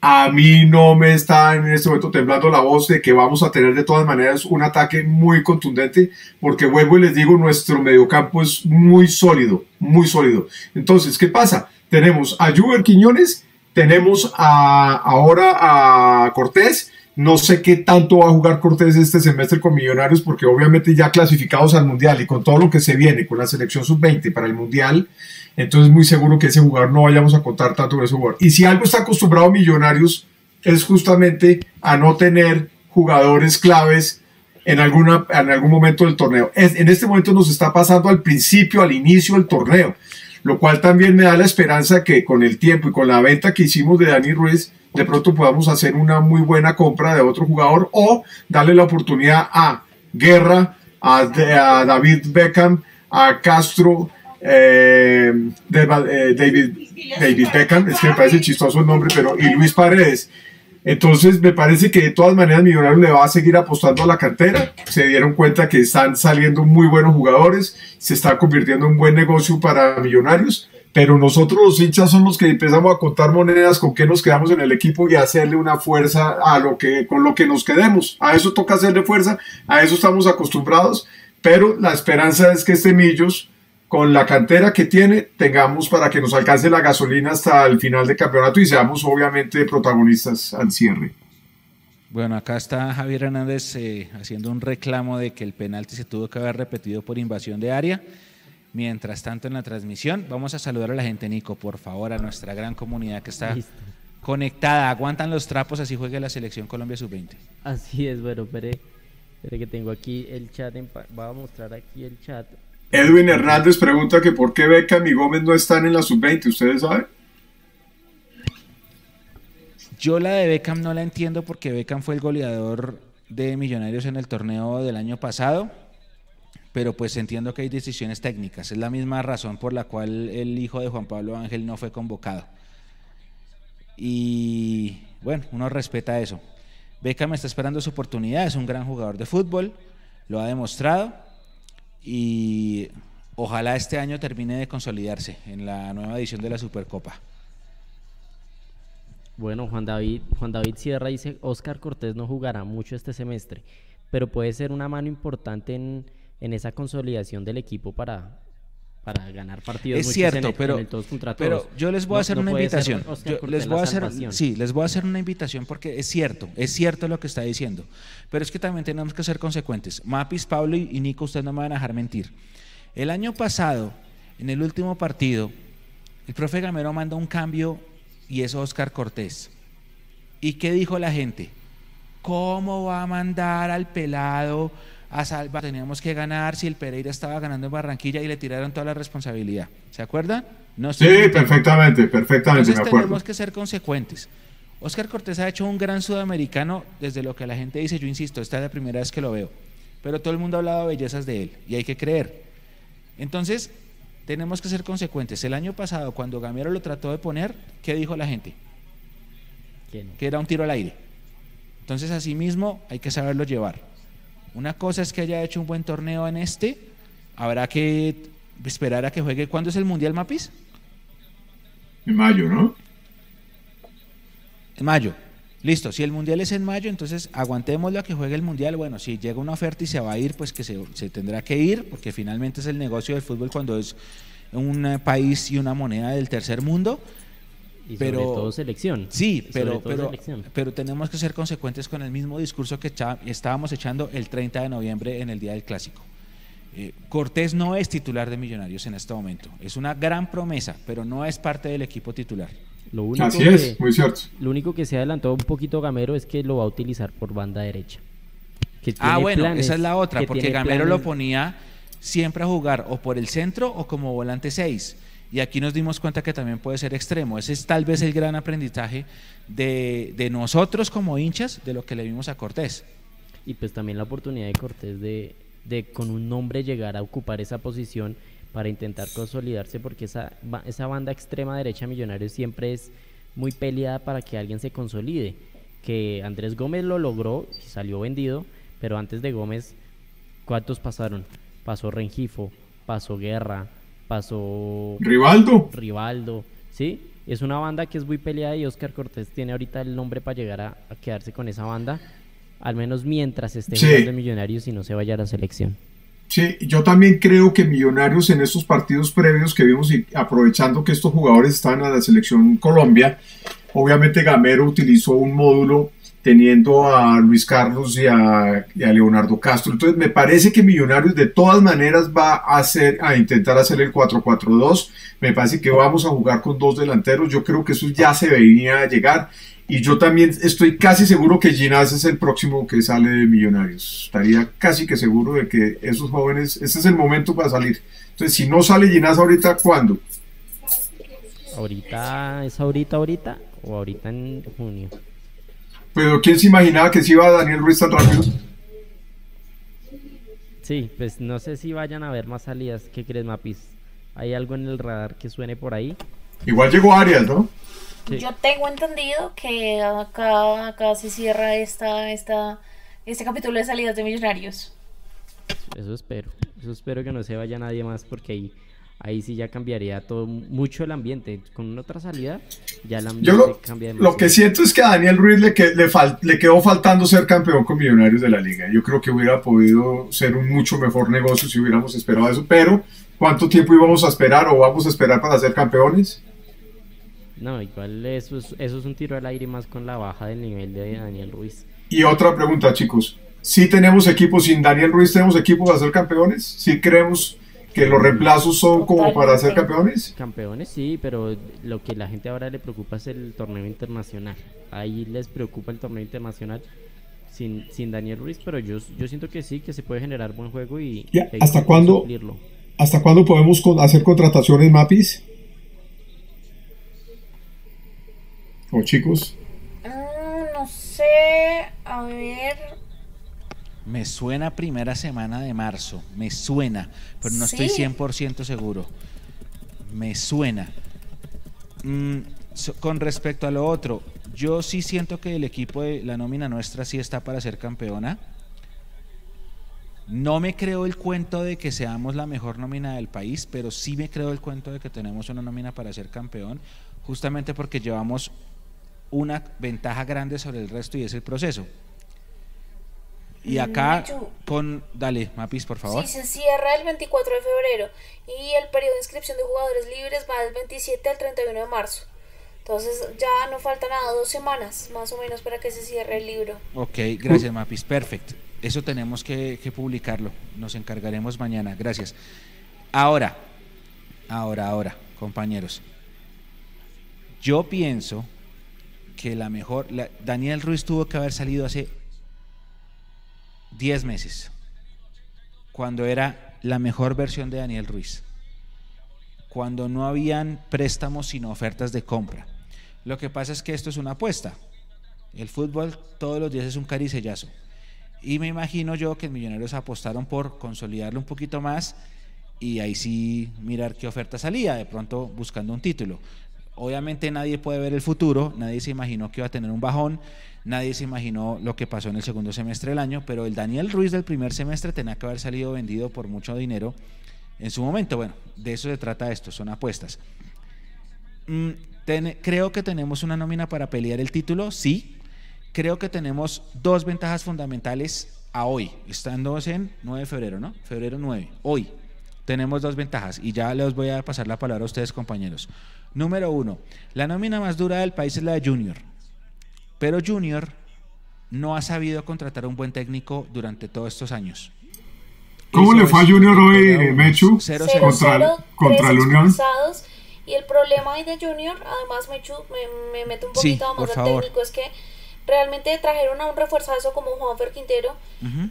A mí no me está en este momento temblando la voz de que vamos a tener de todas maneras un ataque muy contundente, porque vuelvo y les digo, nuestro mediocampo es muy sólido, muy sólido. Entonces, ¿qué pasa? Tenemos a Juber Quiñones, tenemos ahora a Cortés, no sé qué tanto va a jugar Cortés este semestre con Millonarios, porque obviamente ya clasificados al Mundial y con todo lo que se viene con la selección sub-20 para el Mundial, entonces muy seguro que ese jugador no vayamos a contar tanto de ese jugador. Y si algo está acostumbrado Millonarios es justamente a no tener jugadores claves en, alguna, en algún momento del torneo. en este momento nos está pasando al principio, al inicio del torneo, lo cual también me da la esperanza que con el tiempo y con la venta que hicimos de Dani Ruiz, de pronto podamos hacer una muy buena compra de otro jugador o darle la oportunidad a Guerra, a, David Beckham, a Castro, eh, eh, David, David Beckham, es que me parece chistoso el nombre, pero y Luis Paredes. Entonces me parece que de todas maneras Millonarios le va a seguir apostando a la cantera. Se dieron cuenta que están saliendo muy buenos jugadores, se está convirtiendo en un buen negocio para Millonarios pero nosotros los hinchas somos los que empezamos a contar monedas con qué nos quedamos en el equipo y hacerle una fuerza a lo que con lo que nos quedemos. A eso toca hacerle fuerza, a eso estamos acostumbrados, pero la esperanza es que este Millos con la cantera que tiene tengamos para que nos alcance la gasolina hasta el final del campeonato y seamos obviamente protagonistas al cierre. Bueno, acá está Javier Hernández eh, haciendo un reclamo de que el penalti se tuvo que haber repetido por invasión de área. Mientras tanto, en la transmisión, vamos a saludar a la gente, Nico, por favor, a nuestra gran comunidad que está conectada. Aguantan los trapos, así juegue la selección Colombia Sub-20. Así es, bueno, espere, que tengo aquí el chat. Voy a mostrar aquí el chat. Edwin Hernández pregunta que por qué Beckham y Gómez no están en la Sub-20, ¿ustedes saben? Yo la de Beckham no la entiendo porque Beckham fue el goleador de Millonarios en el torneo del año pasado pero pues entiendo que hay decisiones técnicas. Es la misma razón por la cual el hijo de Juan Pablo Ángel no fue convocado. Y bueno, uno respeta eso. Beckham está esperando su oportunidad, es un gran jugador de fútbol, lo ha demostrado y ojalá este año termine de consolidarse en la nueva edición de la Supercopa. Bueno, Juan David, Juan David Sierra dice, Oscar Cortés no jugará mucho este semestre, pero puede ser una mano importante en, en esa consolidación del equipo para, para ganar partidos. Es cierto, pero, pero yo les voy a hacer una invitación. les voy a hacer, sí, les voy a hacer una invitación porque es cierto, es cierto lo que está diciendo. Pero es que también tenemos que ser consecuentes. Mapis, Pablo y, Nico, ustedes no me van a dejar mentir. El año pasado, en el último partido, el profe Gamero manda un cambio y es Oscar Cortés. ¿Y qué dijo la gente? ¿Cómo va a mandar al pelado? A salvar, teníamos que ganar si el Pereira estaba ganando en Barranquilla y le tiraron toda la responsabilidad. ¿Se acuerdan? No sí, perfectamente, perfectamente. Entonces tenemos que ser consecuentes. Oscar Cortés ha hecho un gran sudamericano desde lo que la gente dice, yo insisto, esta es la primera vez que lo veo, pero todo el mundo ha hablado bellezas de él y hay que creer. Entonces, tenemos que ser consecuentes. El año pasado, cuando Gamero lo trató de poner, ¿qué dijo la gente? Que era un tiro al aire. Entonces, así mismo hay que saberlo llevar. Una cosa es que haya hecho un buen torneo en este, habrá que esperar a que juegue. ¿Cuándo es el Mundial Mapis? En mayo, ¿no? En mayo. Listo, si el Mundial es en mayo, entonces aguantémoslo a que juegue el Mundial. Bueno, si llega una oferta y se va a ir, pues que se, se tendrá que ir, porque finalmente es el negocio del fútbol cuando es un país y una moneda del tercer mundo pero, todo selección. Sí, pero, pero, pero tenemos que ser consecuentes con el mismo discurso que estábamos echando el 30 de noviembre en el Día del Clásico. Eh, Cortés no es titular de Millonarios en este momento. Es una gran promesa, pero no es parte del equipo titular. Lo único Así es, muy cierto. Lo único que se adelantó un poquito Gamero es que lo va a utilizar por banda derecha. ah, bueno, esa es la otra, porque Gamero lo ponía siempre a jugar o por el centro o como volante 6 y aquí nos dimos cuenta que también puede ser extremo. Ese es tal vez el gran aprendizaje de, de nosotros como hinchas de lo que le vimos a Cortés. Y pues también la oportunidad de Cortés de, de con un nombre llegar a ocupar esa posición para intentar consolidarse porque esa, esa banda extrema derecha Millonarios siempre es muy peleada para que alguien se consolide. Que Andrés Gómez lo logró y salió vendido, pero antes de Gómez, ¿cuántos pasaron? Pasó Rengifo, pasó Guerra, pasó Rivaldo. Rivaldo, ¿sí? Es una banda que es muy peleada y Oscar Cortés tiene ahorita el nombre para llegar a, quedarse con esa banda, al menos mientras esté jugando Millonarios y no se vaya a la selección. Sí, yo también creo que Millonarios en estos partidos previos que vimos y aprovechando que estos jugadores están a la selección Colombia, obviamente Gamero utilizó un módulo teniendo a Luis Carlos y a, Leonardo Castro. Entonces me parece que Millonarios de todas maneras va a hacer, a intentar hacer el 4-4-2. Me parece que vamos a jugar con dos delanteros. Yo creo que eso ya se venía a llegar. Y yo también estoy casi seguro que Ginás es el próximo que sale de Millonarios. Estaría casi que seguro de que esos jóvenes, ese es el momento para salir. Entonces, si no sale Ginás ahorita, ¿cuándo? Ahorita, ¿es ahorita, ahorita o ahorita en junio? Pero ¿quién se imaginaba que se iba Daniel Ruiz tan rápido? Sí, pues no sé si vayan a haber más salidas. ¿Qué crees, Mapis? ¿Hay algo en el radar que suene por ahí? Igual llegó Arias, ¿no? Yo tengo entendido que acá, acá se cierra esta, esta, este capítulo de salidas de millonarios. Eso espero. Eso espero que no se vaya nadie más porque ahí, ahí sí ya cambiaría todo mucho el ambiente. Con otra salida ya el ambiente lo, cambia Lo que siento es que a Daniel Ruiz le, que, le, le quedó faltando ser campeón con Millonarios de la liga. Yo creo que hubiera podido ser un mucho mejor negocio si hubiéramos esperado eso. Pero, ¿cuánto tiempo íbamos a esperar o vamos a esperar para ser campeones? No, igual eso es, eso es un tiro al aire más con la baja del nivel de Daniel Ruiz. Y otra pregunta, chicos. Si tenemos equipo sin Daniel Ruiz, tenemos equipo para ser campeones? ¿Si creemos que los reemplazos son como para ser campeones? Campeones sí, pero lo que la gente ahora le preocupa es el torneo internacional. Ahí les preocupa el torneo internacional sin, sin Daniel Ruiz, pero yo, yo siento que sí, que se puede generar buen juego y... ¿Hasta cuándo? ¿Hasta cuándo podemos hacer contrataciones MAPIS? ¿O chicos? Mm, no sé, a ver. Me suena primera semana de marzo, me suena, pero no estoy 100% seguro. Me suena. Mm, con respecto a lo otro, yo sí siento que el equipo de la nómina nuestra sí está para ser campeona. No me creo el cuento de que seamos la mejor nómina del país, pero sí me creo el cuento de que tenemos una nómina para ser campeón, justamente porque llevamos una ventaja grande sobre el resto y es el proceso. Y mm, acá con, dale, Mapis, por favor. Sí, se cierra el 24 de febrero y el periodo de inscripción de jugadores libres va del 27 al 31 de marzo. Entonces ya no falta nada, dos semanas más o menos para que se cierre el libro. Ok, gracias Mapis, perfecto. Eso tenemos que, que publicarlo, nos encargaremos mañana, gracias. Ahora, ahora, ahora, compañeros. Yo pienso que la mejor, Daniel Ruiz tuvo que haber salido hace 10 meses, cuando era la mejor versión de Daniel Ruiz, cuando no habían préstamos sino ofertas de compra. Lo que pasa es que esto es una apuesta. El fútbol todos los días es un caricellazo. Y me imagino yo que Millonarios apostaron por consolidarlo un poquito más y ahí sí mirar qué oferta salía, de pronto buscando un título. Obviamente nadie puede ver el futuro, nadie se imaginó que iba a tener un bajón, nadie se imaginó lo que pasó en el segundo semestre del año, pero el Daniel Ruiz del primer semestre tenía que haber salido vendido por mucho dinero en su momento. Bueno, de eso se trata esto, son apuestas. Mm, creo que tenemos una nómina para pelear el título, sí. Creo que tenemos dos ventajas fundamentales a hoy, estando en 9 de febrero, ¿no? Febrero 9, hoy. Tenemos dos ventajas y ya les voy a pasar la palabra a ustedes, compañeros. Número uno, la nómina más dura del país es la de Junior. Pero Junior no ha sabido contratar un buen técnico durante todos estos años. ¿Cómo le fue a Junior hoy, Mechu? contra, contra el Unión. Y el problema hoy de Junior, además Mechu, me, me meto un poquito más al técnico, es que realmente trajeron a un refuerzazo como Juanfer Quintero,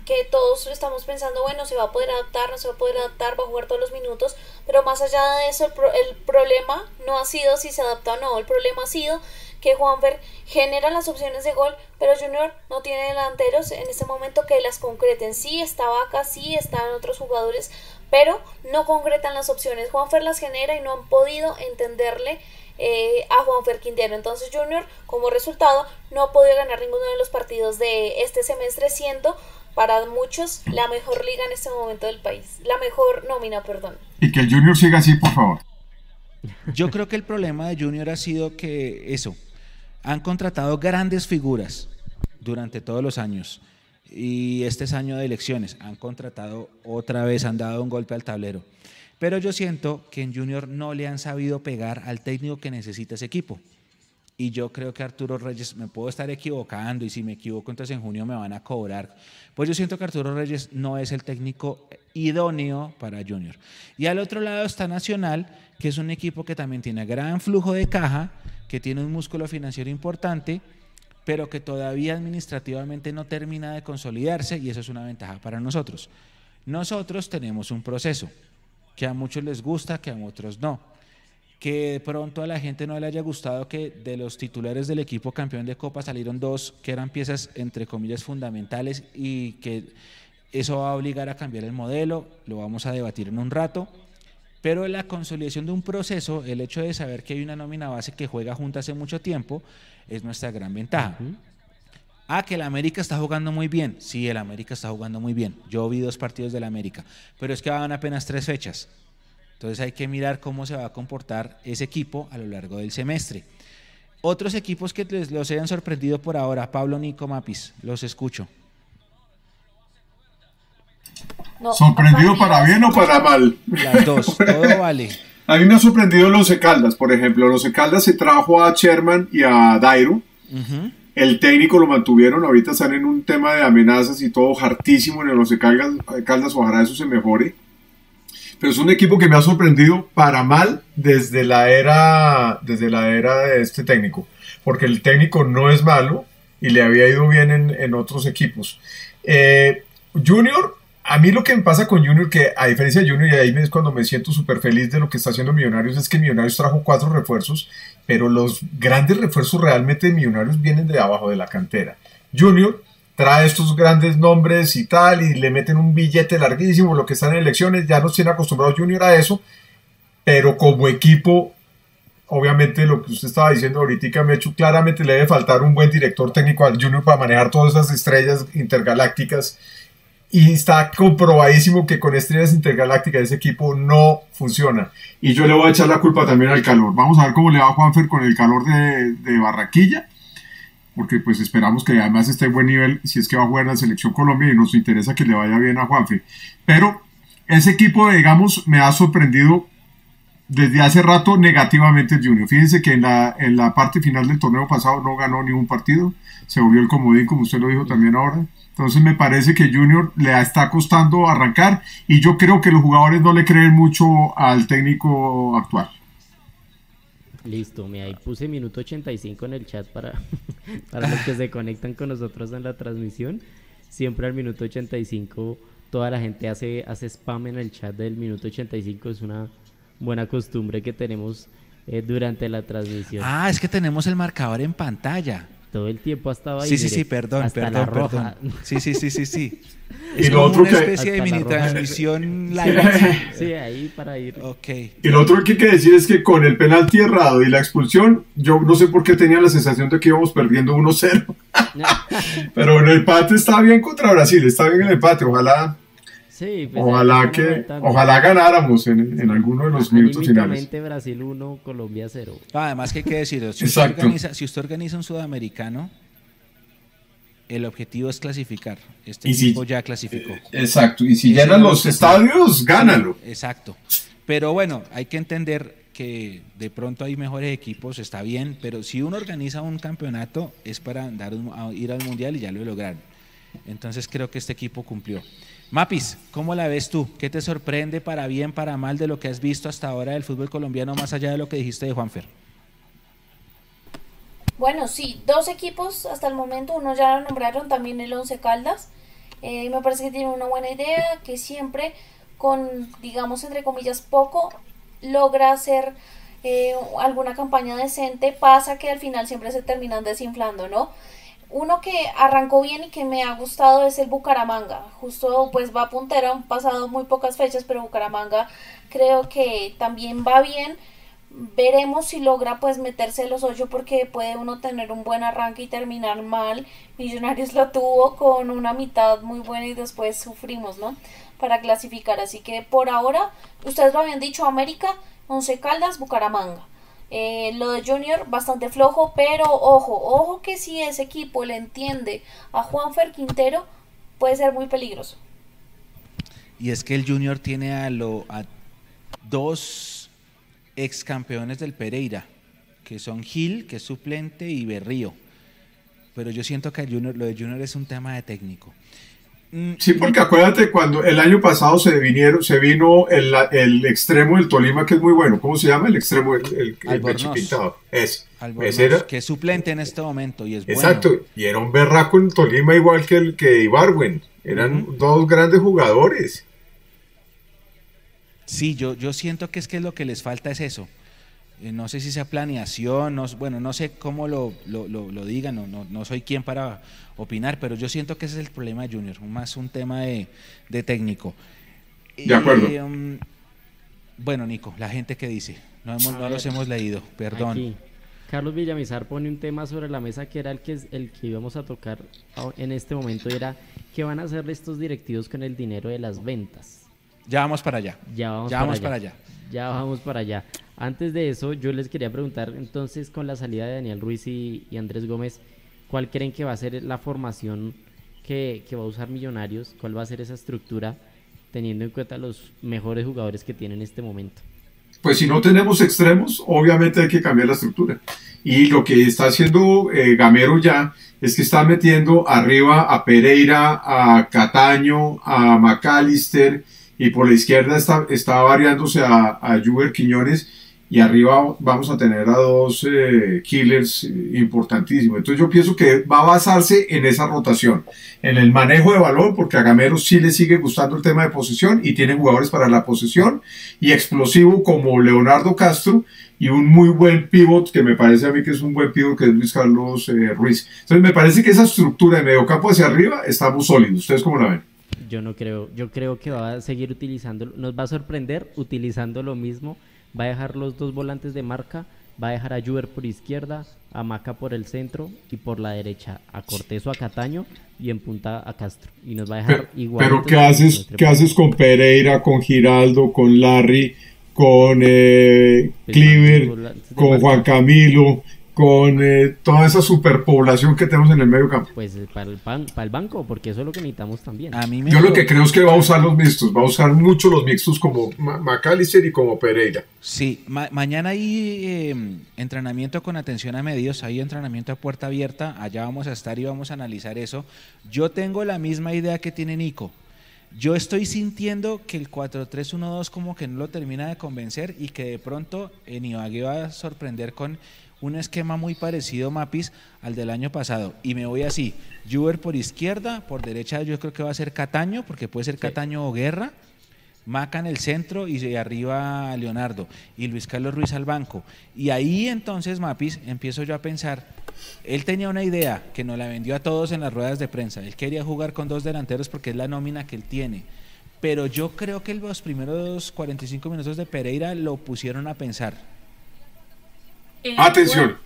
que todos estamos pensando, bueno, se va a poder adaptar, no se va a poder adaptar, va a jugar todos los minutos, pero más allá de eso, el, el problema no ha sido si se adapta o no, el problema ha sido que Juanfer genera las opciones de gol, pero Junior no tiene delanteros en este momento que las concreten. Sí, está Vaca, sí, están otros jugadores, pero no concretan las opciones. Juanfer las genera y no han podido entenderle eh, a Juanfer Quintero. Entonces Junior, como resultado, no ha podido ganar ninguno de los partidos de este semestre, siendo para muchos la mejor liga en este momento del país. La mejor nómina, perdón. Y que el Junior siga así, por favor. Yo creo que el problema de Junior ha sido que eso, han contratado grandes figuras durante todos los años y este es año de elecciones, han contratado otra vez, han dado un golpe al tablero. Pero yo siento que en Junior no le han sabido pegar al técnico que necesita ese equipo. Y yo creo que Arturo Reyes, me puedo estar equivocando y si me equivoco entonces en junio me van a cobrar. Pues yo siento que Arturo Reyes no es el técnico idóneo para Junior. Y al otro lado está Nacional, que es un equipo que también tiene gran flujo de caja, que tiene un músculo financiero importante, pero que todavía administrativamente no termina de consolidarse y eso es una ventaja para nosotros. Nosotros tenemos un proceso que a muchos les gusta, que a otros no. Que de pronto a la gente no le haya gustado que de los titulares del equipo campeón de Copa salieron dos que eran piezas entre comillas fundamentales y que eso va a obligar a cambiar el modelo, lo vamos a debatir en un rato. Pero la consolidación de un proceso, el hecho de saber que hay una nómina base que juega junta hace mucho tiempo, es nuestra gran ventaja. Ah, que el América está jugando muy bien. Sí, el América está jugando muy bien. Yo vi dos partidos del América, pero es que van apenas tres fechas. Entonces hay que mirar cómo se va a comportar ese equipo a lo largo del semestre. Otros equipos que les, los hayan sorprendido por ahora, Pablo Nico Mapis, los escucho. ¿Sorprendido para bien o para mal? Las dos, todo vale. A mí me ha sorprendido los Caldas, por ejemplo. Los Caldas se trajo a Sherman y a Dairo. El técnico lo mantuvieron, ahorita están en un tema de amenazas y todo hartísimo en los Caldas, Caldas, ojalá eso se mejore. Pero es un equipo que me ha sorprendido para mal desde la era, desde la era de este técnico, porque el técnico no es malo y le había ido bien en, otros equipos. Eh, Junior, a mí lo que me pasa con Junior, que a diferencia de Junior, y ahí es cuando me siento súper feliz de lo que está haciendo Millonarios, es que Millonarios trajo cuatro refuerzos, pero los grandes refuerzos realmente de Millonarios vienen de abajo de la cantera. Junior trae estos grandes nombres y tal, y le meten un billete larguísimo, lo que están en elecciones, ya nos tiene acostumbrado Junior a eso, pero como equipo, obviamente lo que usted estaba diciendo ahorita, Mechu, claramente le debe faltar un buen director técnico al Junior para manejar todas esas estrellas intergalácticas y está comprobadísimo que con estrellas intergalácticas ese equipo no funciona. Y yo le voy a echar la culpa también al calor. Vamos a ver cómo le va a Juanfer con el calor de, de Barranquilla, porque pues esperamos que además esté en buen nivel si es que va a jugar la selección Colombia y nos interesa que le vaya bien a Juanfer. Pero ese equipo, digamos, me ha sorprendido desde hace rato negativamente el Junior. Fíjense que en la, en la parte final del torneo pasado no ganó ningún partido, se volvió el comodín, como usted lo dijo también ahora. Entonces me parece que Junior le está costando arrancar y yo creo que los jugadores no le creen mucho al técnico actual. Listo, me ahí puse minuto 85 en el chat para, para los que se conectan con nosotros en la transmisión. Siempre al minuto 85 toda la gente hace, hace spam en el chat del minuto 85, es una buena costumbre que tenemos eh, durante la transmisión. Ah, es que tenemos el marcador en pantalla todo el tiempo ha estado ahí. Sí, sí, sí, perdón, perdón, perdón. Sí, sí, sí, sí, sí. Es y lo otro una especie de mini transmisión live. Sí, ahí para ir. Ok. Y lo otro que hay que decir es que con el penalti errado y la expulsión, yo no sé por qué tenía la sensación de que íbamos perdiendo 1-0. Pero en el empate está bien contra Brasil, está bien el empate. Ojalá pues, ojalá que ojalá ganáramos en, en, alguno de los minutos finales. Brasil 1, Colombia 0. además que hay que decirlo, si usted, organiza, si usted organiza un sudamericano, el objetivo es clasificar. Este equipo ya clasificó. Eh, exacto, y si llenan los estadios, gánalo. Exacto. Pero bueno, hay que entender que de pronto hay mejores equipos, está bien, pero si uno organiza un campeonato es para dar ir al mundial y ya lo lograron. Entonces creo que este equipo cumplió. Mapis, ¿cómo la ves tú? ¿Qué te sorprende para bien, para mal de lo que has visto hasta ahora del fútbol colombiano, más allá de lo que dijiste de Juanfer? Bueno, sí, dos equipos hasta el momento, uno ya lo nombraron, también el Once Caldas. Eh, me parece que tiene una buena idea, que siempre con, digamos, entre comillas, poco, logra hacer eh, alguna campaña decente, pasa que al final siempre se terminan desinflando, ¿no? Uno que arrancó bien y que me ha gustado es el Bucaramanga. Justo pues va a puntera, han pasado muy pocas fechas, pero Bucaramanga creo que también va bien. Veremos si logra pues meterse los ocho porque puede uno tener un buen arranque y terminar mal. Millonarios lo tuvo con una mitad muy buena y después sufrimos, ¿no? Para clasificar. Así que por ahora, ustedes lo habían dicho, América, Once Caldas, Bucaramanga. Eh, lo de Junior bastante flojo, pero ojo, ojo que si ese equipo le entiende a Juanfer Quintero, puede ser muy peligroso. Y es que el Junior tiene a, lo, a dos ex campeones del Pereira, que son Gil, que es suplente, y Berrío. Pero yo siento que el lo de Junior es un tema de técnico. Mm, sí, porque acuérdate cuando el año pasado se vinieron, se vino el, el, extremo del Tolima que es muy bueno. ¿Cómo se llama el extremo? El, el, Es. Era, que es suplente en este momento y es Exacto. Y era un berraco en Tolima igual que el que Ibarwen. Eran dos grandes jugadores. Sí, yo, yo siento que es que lo que les falta es eso. Eh, no sé si sea planeación, no, bueno, no sé cómo lo, lo, lo, digan, no, no, no, soy quien para opinar, pero yo siento que ese es el problema de Junior, más un tema de, de técnico. De acuerdo. Um, bueno, Nico, la gente que dice, no, hemos, no los hemos leído, perdón. Carlos Villamizar pone un tema sobre la mesa que era el que, el que íbamos a tocar en este momento, era qué van a hacer estos directivos con el dinero de las ventas. Ya vamos para allá. Ya vamos, para, allá. Ya vamos para allá. Antes de eso, yo les quería preguntar, entonces, con la salida de Daniel Ruiz y, Andrés Gómez, ¿cuál creen que va a ser la formación que, va a usar Millonarios? ¿Cuál va a ser esa estructura, teniendo en cuenta los mejores jugadores que tiene en este momento? Pues si no tenemos extremos, obviamente hay que cambiar la estructura. Y lo que está haciendo eh, Gamero ya es que está metiendo arriba a Pereira, a Cataño, a McAllister y por la izquierda está, está variándose a, a Juber Quiñones y arriba vamos a tener a dos eh, killers importantísimos. Entonces yo pienso que va a basarse en esa rotación, en el manejo de balón, porque a Gamero sí le sigue gustando el tema de posesión y tiene jugadores para la posesión y explosivo como Leonardo Castro y un muy buen pivot que me parece a mí que es un buen pivot que es Luis Carlos eh, Ruiz. Entonces me parece que esa estructura de medio campo hacia arriba estamos sólidos. ¿Ustedes cómo la ven? Yo no creo, yo creo que va a seguir utilizando, nos va a sorprender utilizando lo mismo, va a dejar los dos volantes de marca, va a dejar a Juber por izquierda, a Maca por el centro y por la derecha a Cortés o a Cataño y en punta a Castro. Y nos va a dejar igual. Pero ¿qué haces, ¿qué haces con Pereira, con Giraldo, con Larry, con eh, Cliver, con Juan Camilo? Con eh, toda esa superpoblación que tenemos en el medio campo. Pues eh, para el, pan, para el banco, porque eso es lo que necesitamos también. A mí Yo lo que creo es que va a usar los mixtos, va a usar mucho los mixtos como McAllister y como Pereira. Sí, mañana hay em, entrenamiento con atención a medios, hay entrenamiento a puerta abierta, allá vamos a estar y vamos a analizar eso. Yo tengo la misma idea que tiene Nico. Yo estoy sintiendo que el 4-3-1-2 como que no lo termina de convencer y que de pronto en Ibagué va a sorprender con un esquema muy parecido, Mapis, al del año pasado. Y me voy así, Juber por izquierda, por derecha yo creo que va a ser Cataño, porque puede ser Cataño o Guerra, Maca en el centro y de arriba Leonardo, y Luis Carlos Ruiz al banco. Y ahí entonces, Mapis, empiezo yo a pensar, él tenía una idea que nos la vendió a todos en las ruedas de prensa, él quería jugar con dos delanteros porque es la nómina que él tiene. Pero yo creo que los primeros 45 minutos de Pereira lo pusieron a pensar eh, Atención.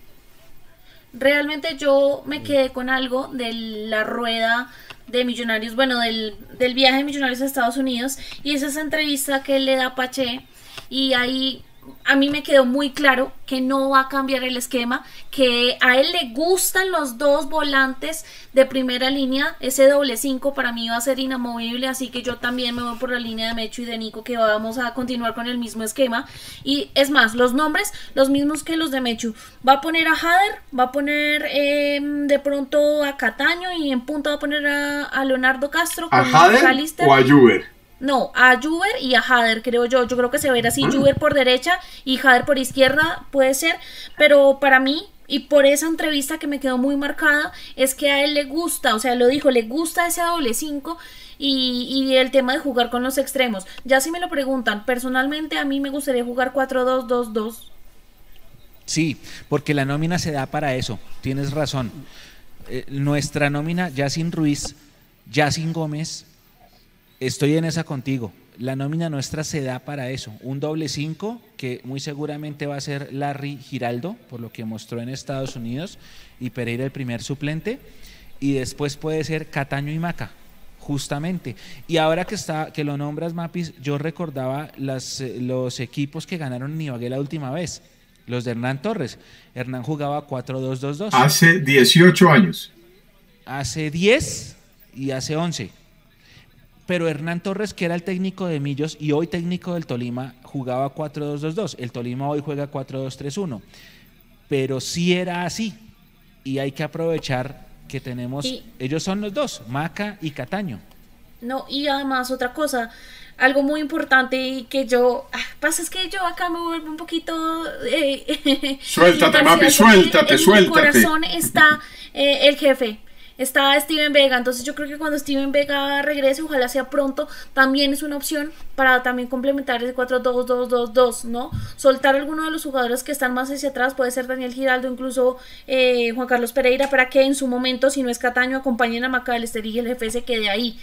realmente yo me quedé con algo de la rueda de Millonarios, bueno, del, del viaje de Millonarios a Estados Unidos, y es esa entrevista que le da Pache, y ahí a mí me quedó muy claro que no va a cambiar el esquema, que a él le gustan los dos volantes de primera línea, ese doble 5 para mí va a ser inamovible, así que yo también me voy por la línea de Mecho y de Nico que vamos a continuar con el mismo esquema. Y es más, los nombres, los mismos que los de Mechu. Va a poner a Hader, va a poner em, de pronto a Cataño y en punto va a poner a, Leonardo Castro. ¿A Hader o a Juber? No, a Juber y a Hader, creo yo. Yo creo que se ve así, Juber por derecha y Hader por izquierda, puede ser. Pero para mí, y por esa entrevista que me quedó muy marcada, es que a él le gusta, o sea, lo dijo, le gusta ese doble 5 y, y, el tema de jugar con los extremos. Ya si me lo preguntan, personalmente a mí me gustaría jugar 4-2-2-2. Sí, porque la nómina se da para eso, tienes razón. eh, nuestra nómina, ya sin Ruiz, ya sin Gómez, estoy en esa contigo. La nómina nuestra se da para eso. Un doble 5 que muy seguramente va a ser Larry Giraldo, por lo que mostró en Estados Unidos, y Pereira el primer suplente. Y después puede ser Cataño y Maca, justamente. Y ahora que, está, que lo nombras, Mapis, yo recordaba las, eh, los equipos que ganaron en Ibagué la última vez. Los de Hernán Torres. Hernán jugaba 4-2-2-2. Hace 18 años. Hace 10 y hace 11 pero Hernán Torres, que era el técnico de Millos y hoy técnico del Tolima, jugaba 4-2-2-2. El Tolima hoy juega 4-2-3-1. Pero sí era así. Y hay que aprovechar que tenemos. ellos son los dos, Maca y Cataño. No, y además otra cosa, algo muy importante y que yo. Ah, pasa es que yo acá me vuelvo un poquito. Eh, suéltate, mami, suéltate, suéltate. En mi corazón está eh, el jefe está Steven Vega, entonces yo creo que cuando Steven Vega regrese, ojalá sea pronto, también es una opción para también complementar ese 4-2-2-2-2, ¿no? Soltar alguno de los jugadores que están más hacia atrás, puede ser Daniel Giraldo, incluso eh, Juan Carlos Pereira, para que en su momento, si no es Cataño, acompañen a Macalester y el jefe se quede ahí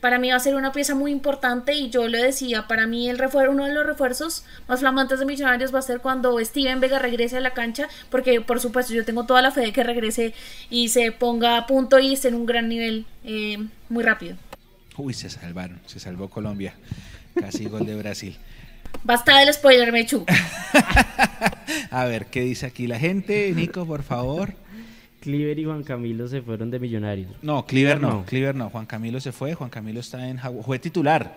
para mí va a ser una pieza muy importante y yo le decía, para mí el uno de los refuerzos más flamantes de Millonarios va a ser cuando Steven Vega regrese a la cancha, porque por supuesto yo tengo toda la fe de que regrese y se ponga a punto y esté en un gran nivel eh, muy rápido. Uy, se salvaron, se salvó Colombia, casi gol de Brasil. Basta del spoiler, Mechu. a ver, ¿qué dice aquí la gente? Nico, por favor. Cliver y Juan Camilo se fueron de Millonarios. No, Cliver no, Cliver no. Juan Camilo se fue, Juan Camilo está en Fue titular.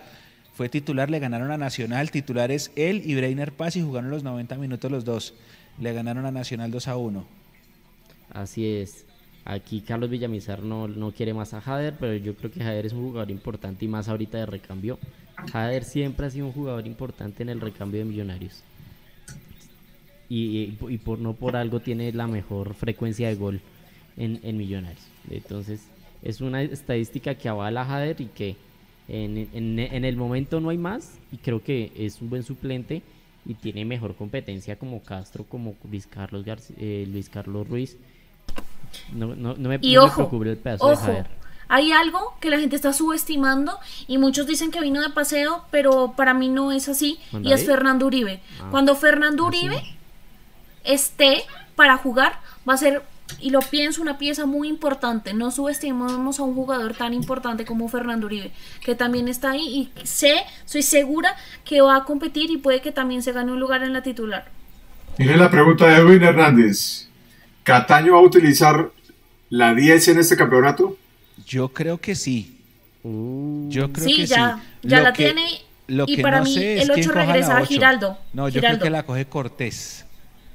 Fue titular, le ganaron a Nacional. Titular es él y Breiner Paz y jugaron los 90 minutos los dos. Le ganaron a Nacional 2 a 1. Así es. Aquí Carlos Villamizar no, no quiere más a Jader, pero yo creo que Jader es un jugador importante y más ahorita de recambio. Jader siempre ha sido un jugador importante en el recambio de Millonarios. Y, y, por, no por algo tiene la mejor frecuencia de gol en, Millonarios. Entonces, es una estadística que avala a Jader y que en, en, el momento no hay más y creo que es un buen suplente y tiene mejor competencia como Castro, como Luis Carlos, eh, Luis Carlos Ruiz. No, no, no me, y ojo, el pedazo de Jader. Hay algo que la gente está subestimando y muchos dicen que vino de paseo, pero para mí no es así y es Fernando Uribe. Ah. Cuando Fernando ¿Ah, Uribe esté para jugar, va a ser y lo pienso una pieza muy importante. No subestimamos a un jugador tan importante como Fernando Uribe, que también está ahí y sé, soy segura que va a competir y puede que también se gane un lugar en la titular. Mire la pregunta de Edwin Hernández. ¿Cataño va a utilizar la 10 en este campeonato? Yo creo que sí. Uh. Yo creo sí, que ya, sí. Ya la tiene. y para mí el 8 regresa a Giraldo. No, yo creo que la coge Cortés.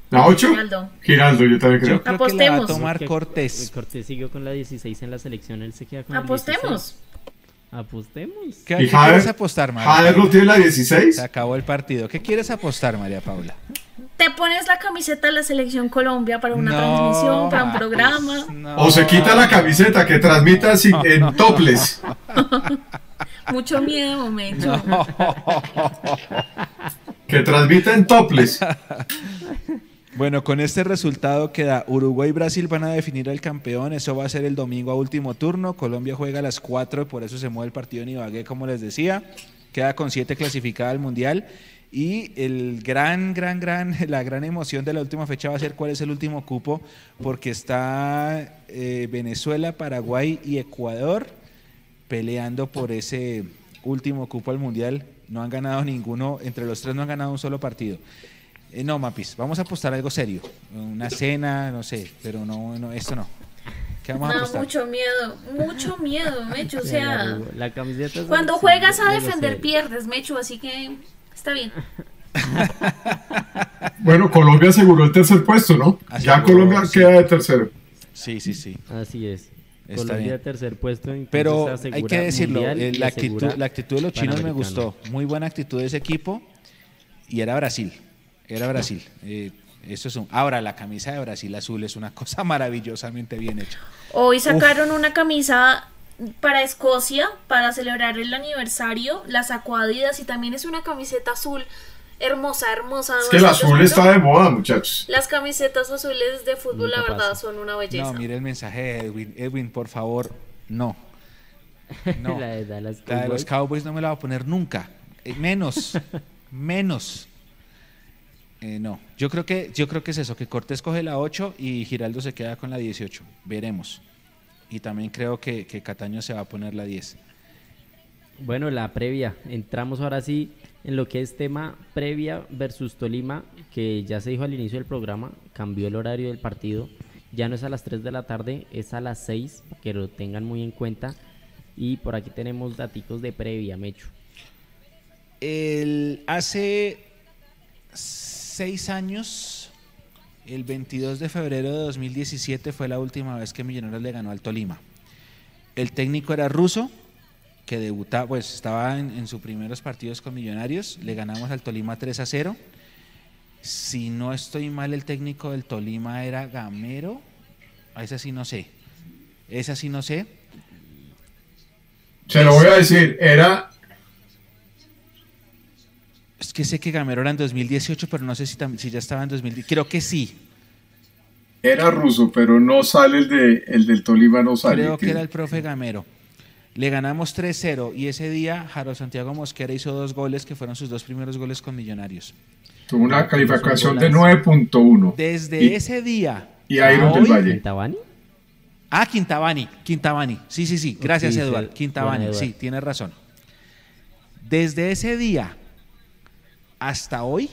¿La 8? Giraldo. yo también creo. Yo creo Apostemos. que la va a tomar Cortés. Cortés siguió con la 16 en la selección, él se queda con Apostemos. Apostemos. ¿Qué, quieres apostar, María? ¿Jader no tiene la 16? Se acabó el partido. ¿Qué quieres apostar, María Paula? Te pones la camiseta de la Selección Colombia para una transmisión, para un programa. O se quita la camiseta que transmita en toples. Mucho miedo, momento. que transmita en toples. Bueno, con este resultado queda Uruguay y Brasil van a definir al campeón. Eso va a ser el domingo a último turno. Colombia juega a las 4, por eso se mueve el partido en Ibagué, como les decía. Queda con 7 clasificada al Mundial. Y el gran, gran, gran, la gran emoción de la última fecha va a ser cuál es el último cupo, porque está eh, Venezuela, Paraguay y Ecuador peleando por ese último cupo al Mundial. No han ganado ninguno, entre los tres no han ganado un solo partido. Eh, no, Mapis, vamos a apostar algo serio. Una cena, no sé, pero no, no esto no. ¿Qué vamos a apostar? mucho miedo, mucho miedo, Mechu. O sea, la, camiseta cuando juegas a defender pierdes, Mechu, así que está bien. bueno, Colombia aseguró el tercer puesto, ¿no? ya Colombia queda de tercero. Sí, sí, sí. Así es. Colombia tercer puesto. Pero hay que decirlo, eh, la, actitud, la actitud de los chinos me gustó. Muy buena actitud de ese equipo y era Brasil. Era Brasil. Eh, eso es un... Ahora, la camisa de Brasil azul es una cosa maravillosamente bien hecha. Hoy sacaron una camisa para Escocia para celebrar el aniversario, la sacó Adidas y también es una camiseta azul hermosa, hermosa. Es que el azul está de moda, muchachos. Las camisetas azules de fútbol, la verdad, son una belleza. No, mire el mensaje de Edwin. Edwin, por favor, no. No. la, de los Cowboys no me la voy a poner nunca. Eh, menos. menos. Eh, no, yo creo que yo creo que es eso, que Cortés coge la 8 y Giraldo se queda con la 18. Veremos. Y también creo que, que Cataño se va a poner la 10. Bueno, la previa. Entramos ahora sí en lo que es tema previa versus Tolima, que ya se dijo al inicio del programa, cambió el horario del partido. Ya no es a las 3 de la tarde, es a las 6, que lo tengan muy en cuenta. Y por aquí tenemos datos de previa, Mecho. El, hace seis años, el 22 de febrero de 2017 fue la última vez que Millonarios le ganó al Tolima. El técnico era ruso, que debutaba, pues estaba en, sus primeros partidos con Millonarios, le ganamos al Tolima 3 a 0. Si no estoy mal, el técnico del Tolima era Gamero, a esa sí no sé, esa sí no sé. Se lo voy a decir, era es que sé que Gamero era en 2018, pero no sé si, si ya estaba en 2010. Creo que sí. Era ruso, pero no sale el, de, el del Tolima, no sale. Creo que era el profe Gamero. Le ganamos 3-0 y ese día Jaro Santiago Mosquera hizo dos goles que fueron sus dos primeros goles con Millonarios. Tuvo una calificación de 9.1. Desde ese día. Y Iron del Valle. ¿Quintabani? Ah, Quintabani, Quintabani. Sí, sí, sí. Gracias, Eduardo. Quintabani, sí, tienes razón. Desde ese día hasta hoy,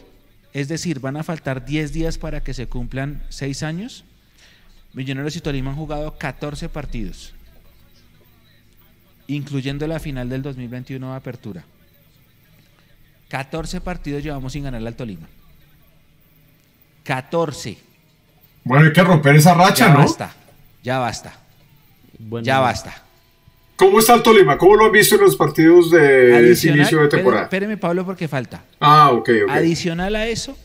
es decir, van a faltar 10 días para que se cumplan 6 años, Millonarios y Tolima han jugado 14 partidos, incluyendo la final del 2021 de apertura. 14 partidos llevamos sin ganarle al Tolima. 14. Bueno, hay que romper esa racha, ya ¿no? Basta, ya basta. ya basta. ¿Cómo está el Tolima? ¿Cómo lo has visto en los partidos de inicio de temporada? Espéreme, Pablo, porque falta. Ah, ok, ok. Adicional a eso,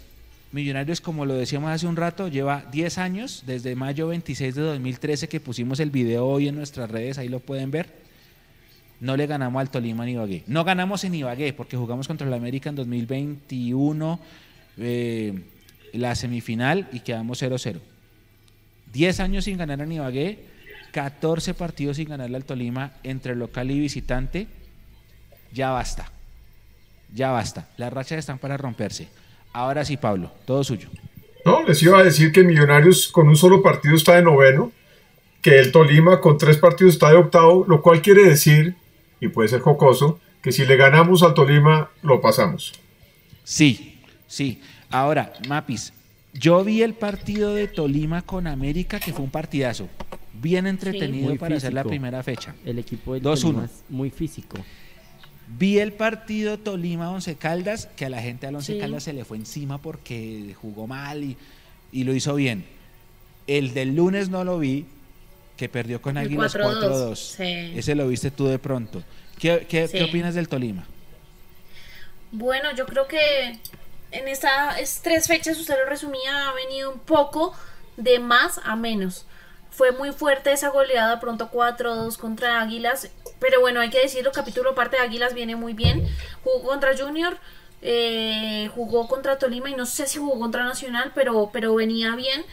Millonarios, como lo decíamos hace un rato, lleva 10 años, desde mayo 26 de 2013 que pusimos el video hoy en nuestras redes, ahí lo pueden ver. No le ganamos al Tolima en Ibagué. No ganamos en Ibagué porque jugamos contra el América en 2021, eh, la semifinal y quedamos 0-0. 10 años sin ganar en Ibagué 14 partidos sin ganarle al Tolima entre local y visitante, ya basta. Ya basta. Las rachas están para romperse. Ahora sí, Pablo, todo suyo. No, les iba a decir que Millonarios con un solo partido está de noveno, que el Tolima con tres partidos está de octavo, lo cual quiere decir, y puede ser jocoso, que si le ganamos al Tolima, lo pasamos. Sí, sí. Ahora, Mapis, yo vi el partido de Tolima con América, que fue un partidazo bien entretenido para hacer la primera fecha. El equipo de Tolima es muy físico. Vi el partido Tolima-Once Caldas, que a la gente de Once Caldas se le fue encima porque jugó mal y, y, lo hizo bien. El del lunes no lo vi, que perdió con Águilas 4-2. Ese lo viste tú de pronto. ¿Qué, qué, ¿Qué, opinas del Tolima? Bueno, yo creo que en estas tres fechas, usted lo resumía, ha venido un poco de más a menos. Fue muy fuerte esa goleada, pronto 4-2 contra Águilas. Pero bueno, hay que decirlo, capítulo parte de Águilas viene muy bien. Jugó contra Junior, eh, jugó contra Tolima y no sé si jugó contra Nacional, pero, pero venía bien.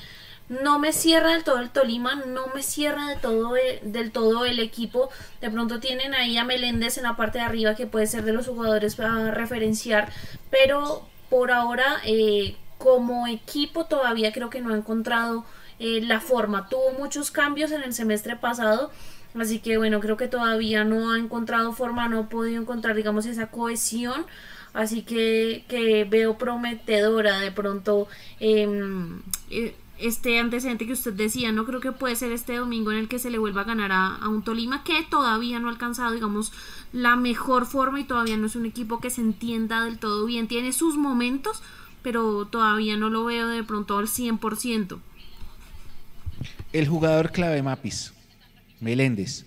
No me cierra del todo el Tolima, no me cierra todo eh, del todo el equipo. De pronto tienen ahí a Meléndez en la parte de arriba que puede ser de los jugadores para referenciar, pero por ahora eh, como equipo todavía creo que no ha encontrado eh, la forma. Tuvo muchos cambios en el semestre pasado. Así que bueno, creo que todavía no ha encontrado forma, no ha podido encontrar, digamos, esa cohesión. Así que, que veo prometedora de pronto em, eh, este antecedente que usted decía. No creo que puede ser este domingo en el que se le vuelva a ganar a, un Tolima que todavía no ha alcanzado, digamos, la mejor forma y todavía no es un equipo que se entienda del todo bien. Tiene sus momentos, pero todavía no lo veo de pronto al 100%. El jugador clave Mapis, Meléndez.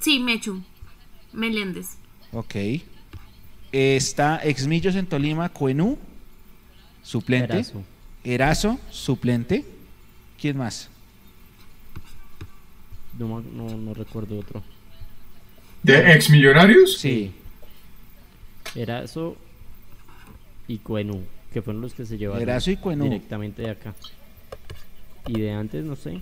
Sí, Mechu, Meléndez. Ok. Está Exmillos en Tolima, Cuenú, suplente. Erazo. Erazo, suplente. ¿Quién más? No, no, recuerdo otro. ¿De ex millonarios? Sí. Erazo y Cuenú, que fueron los que se llevaron Erazo y Cuenú. directamente de acá. Y de antes, no sé.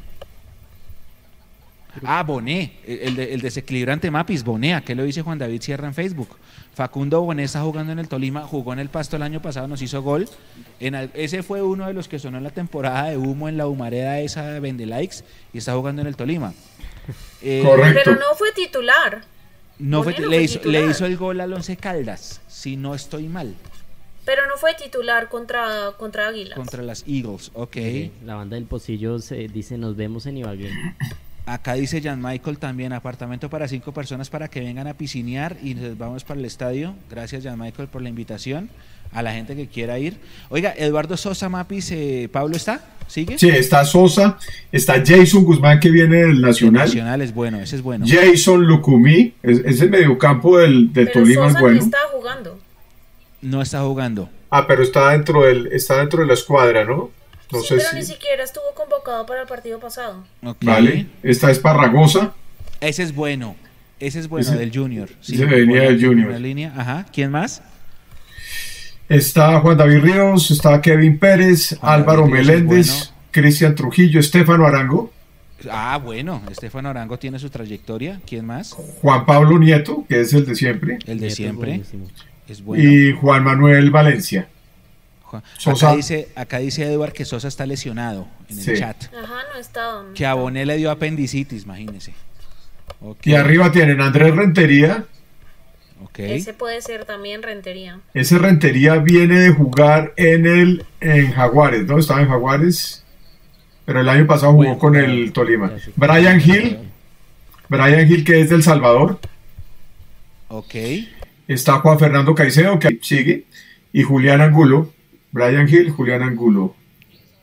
Ah, Boné, el, de- el desequilibrante Mapis, Boné, ¿qué lo dice Juan David Sierra en Facebook? Facundo Boné está jugando en el Tolima, jugó en el Pasto el año pasado, nos hizo gol. En ese fue uno de los que sonó en la temporada de humo en la humareda esa de Vende Likes y está jugando en el Tolima. Eh, Correcto. Pero no fue titular. No fue- no le, hizo, titular. le hizo el gol al Once Caldas, si no estoy mal, Pero no fue titular contra, contra Águilas. contra las Eagles, ok. Eh, La banda del Pocillo se dice nos vemos en Ibagué. Acá dice Jan Michael también, apartamento para cinco personas para que vengan a piscinear y nos vamos para el estadio. Gracias Jan Michael por la invitación. A la gente que quiera ir. Oiga, Eduardo Sosa Mapis, eh, ¿Pablo está? ¿Sigue? Sí, está Sosa, está Jason Guzmán que viene del Nacional, Nacional es bueno, ese es bueno. Jason Lucumí, es, es el mediocampo del, del Pero Tolima, es Sosa bueno. no está jugando. No está jugando. Ah, pero está dentro del, está dentro de la escuadra, ¿no? No sí, sé pero si. ni siquiera estuvo convocado para el partido pasado. Vale, esta es Parragosa, Ese es bueno. Ese es bueno Ese- del Junior. ese venía del Junior. línea. Ajá. ¿Quién más? Está Juan David Ríos, está Kevin Pérez, Juan Álvaro David Meléndez, bueno. Cristian Trujillo, Estefano Arango, Ah, bueno. Estefano Arango tiene su trayectoria. ¿Quién más? Juan Pablo Nieto, que es el de siempre, El de Nieto siempre. Es bueno. y Juan Manuel Valencia. Sosa. Acá dice, acá dice Eduard que Sosa está lesionado en el Sí. chat. Ajá, no está. no Que a. Bonet le dio apendicitis, imagínese. Y arriba tienen Andrés Rentería. Ok. Ese puede ser también Rentería. Ese Rentería viene de jugar en el en Jaguares, ¿no? Estaba en Jaguares, pero el año pasado jugó Bueno, con el Tolima. Brian Hill, Brian Hill que es del Salvador. Ok. Está Juan Fernando Caicedo, que sigue, y Julián Angulo. Brian Hill, Julián Angulo.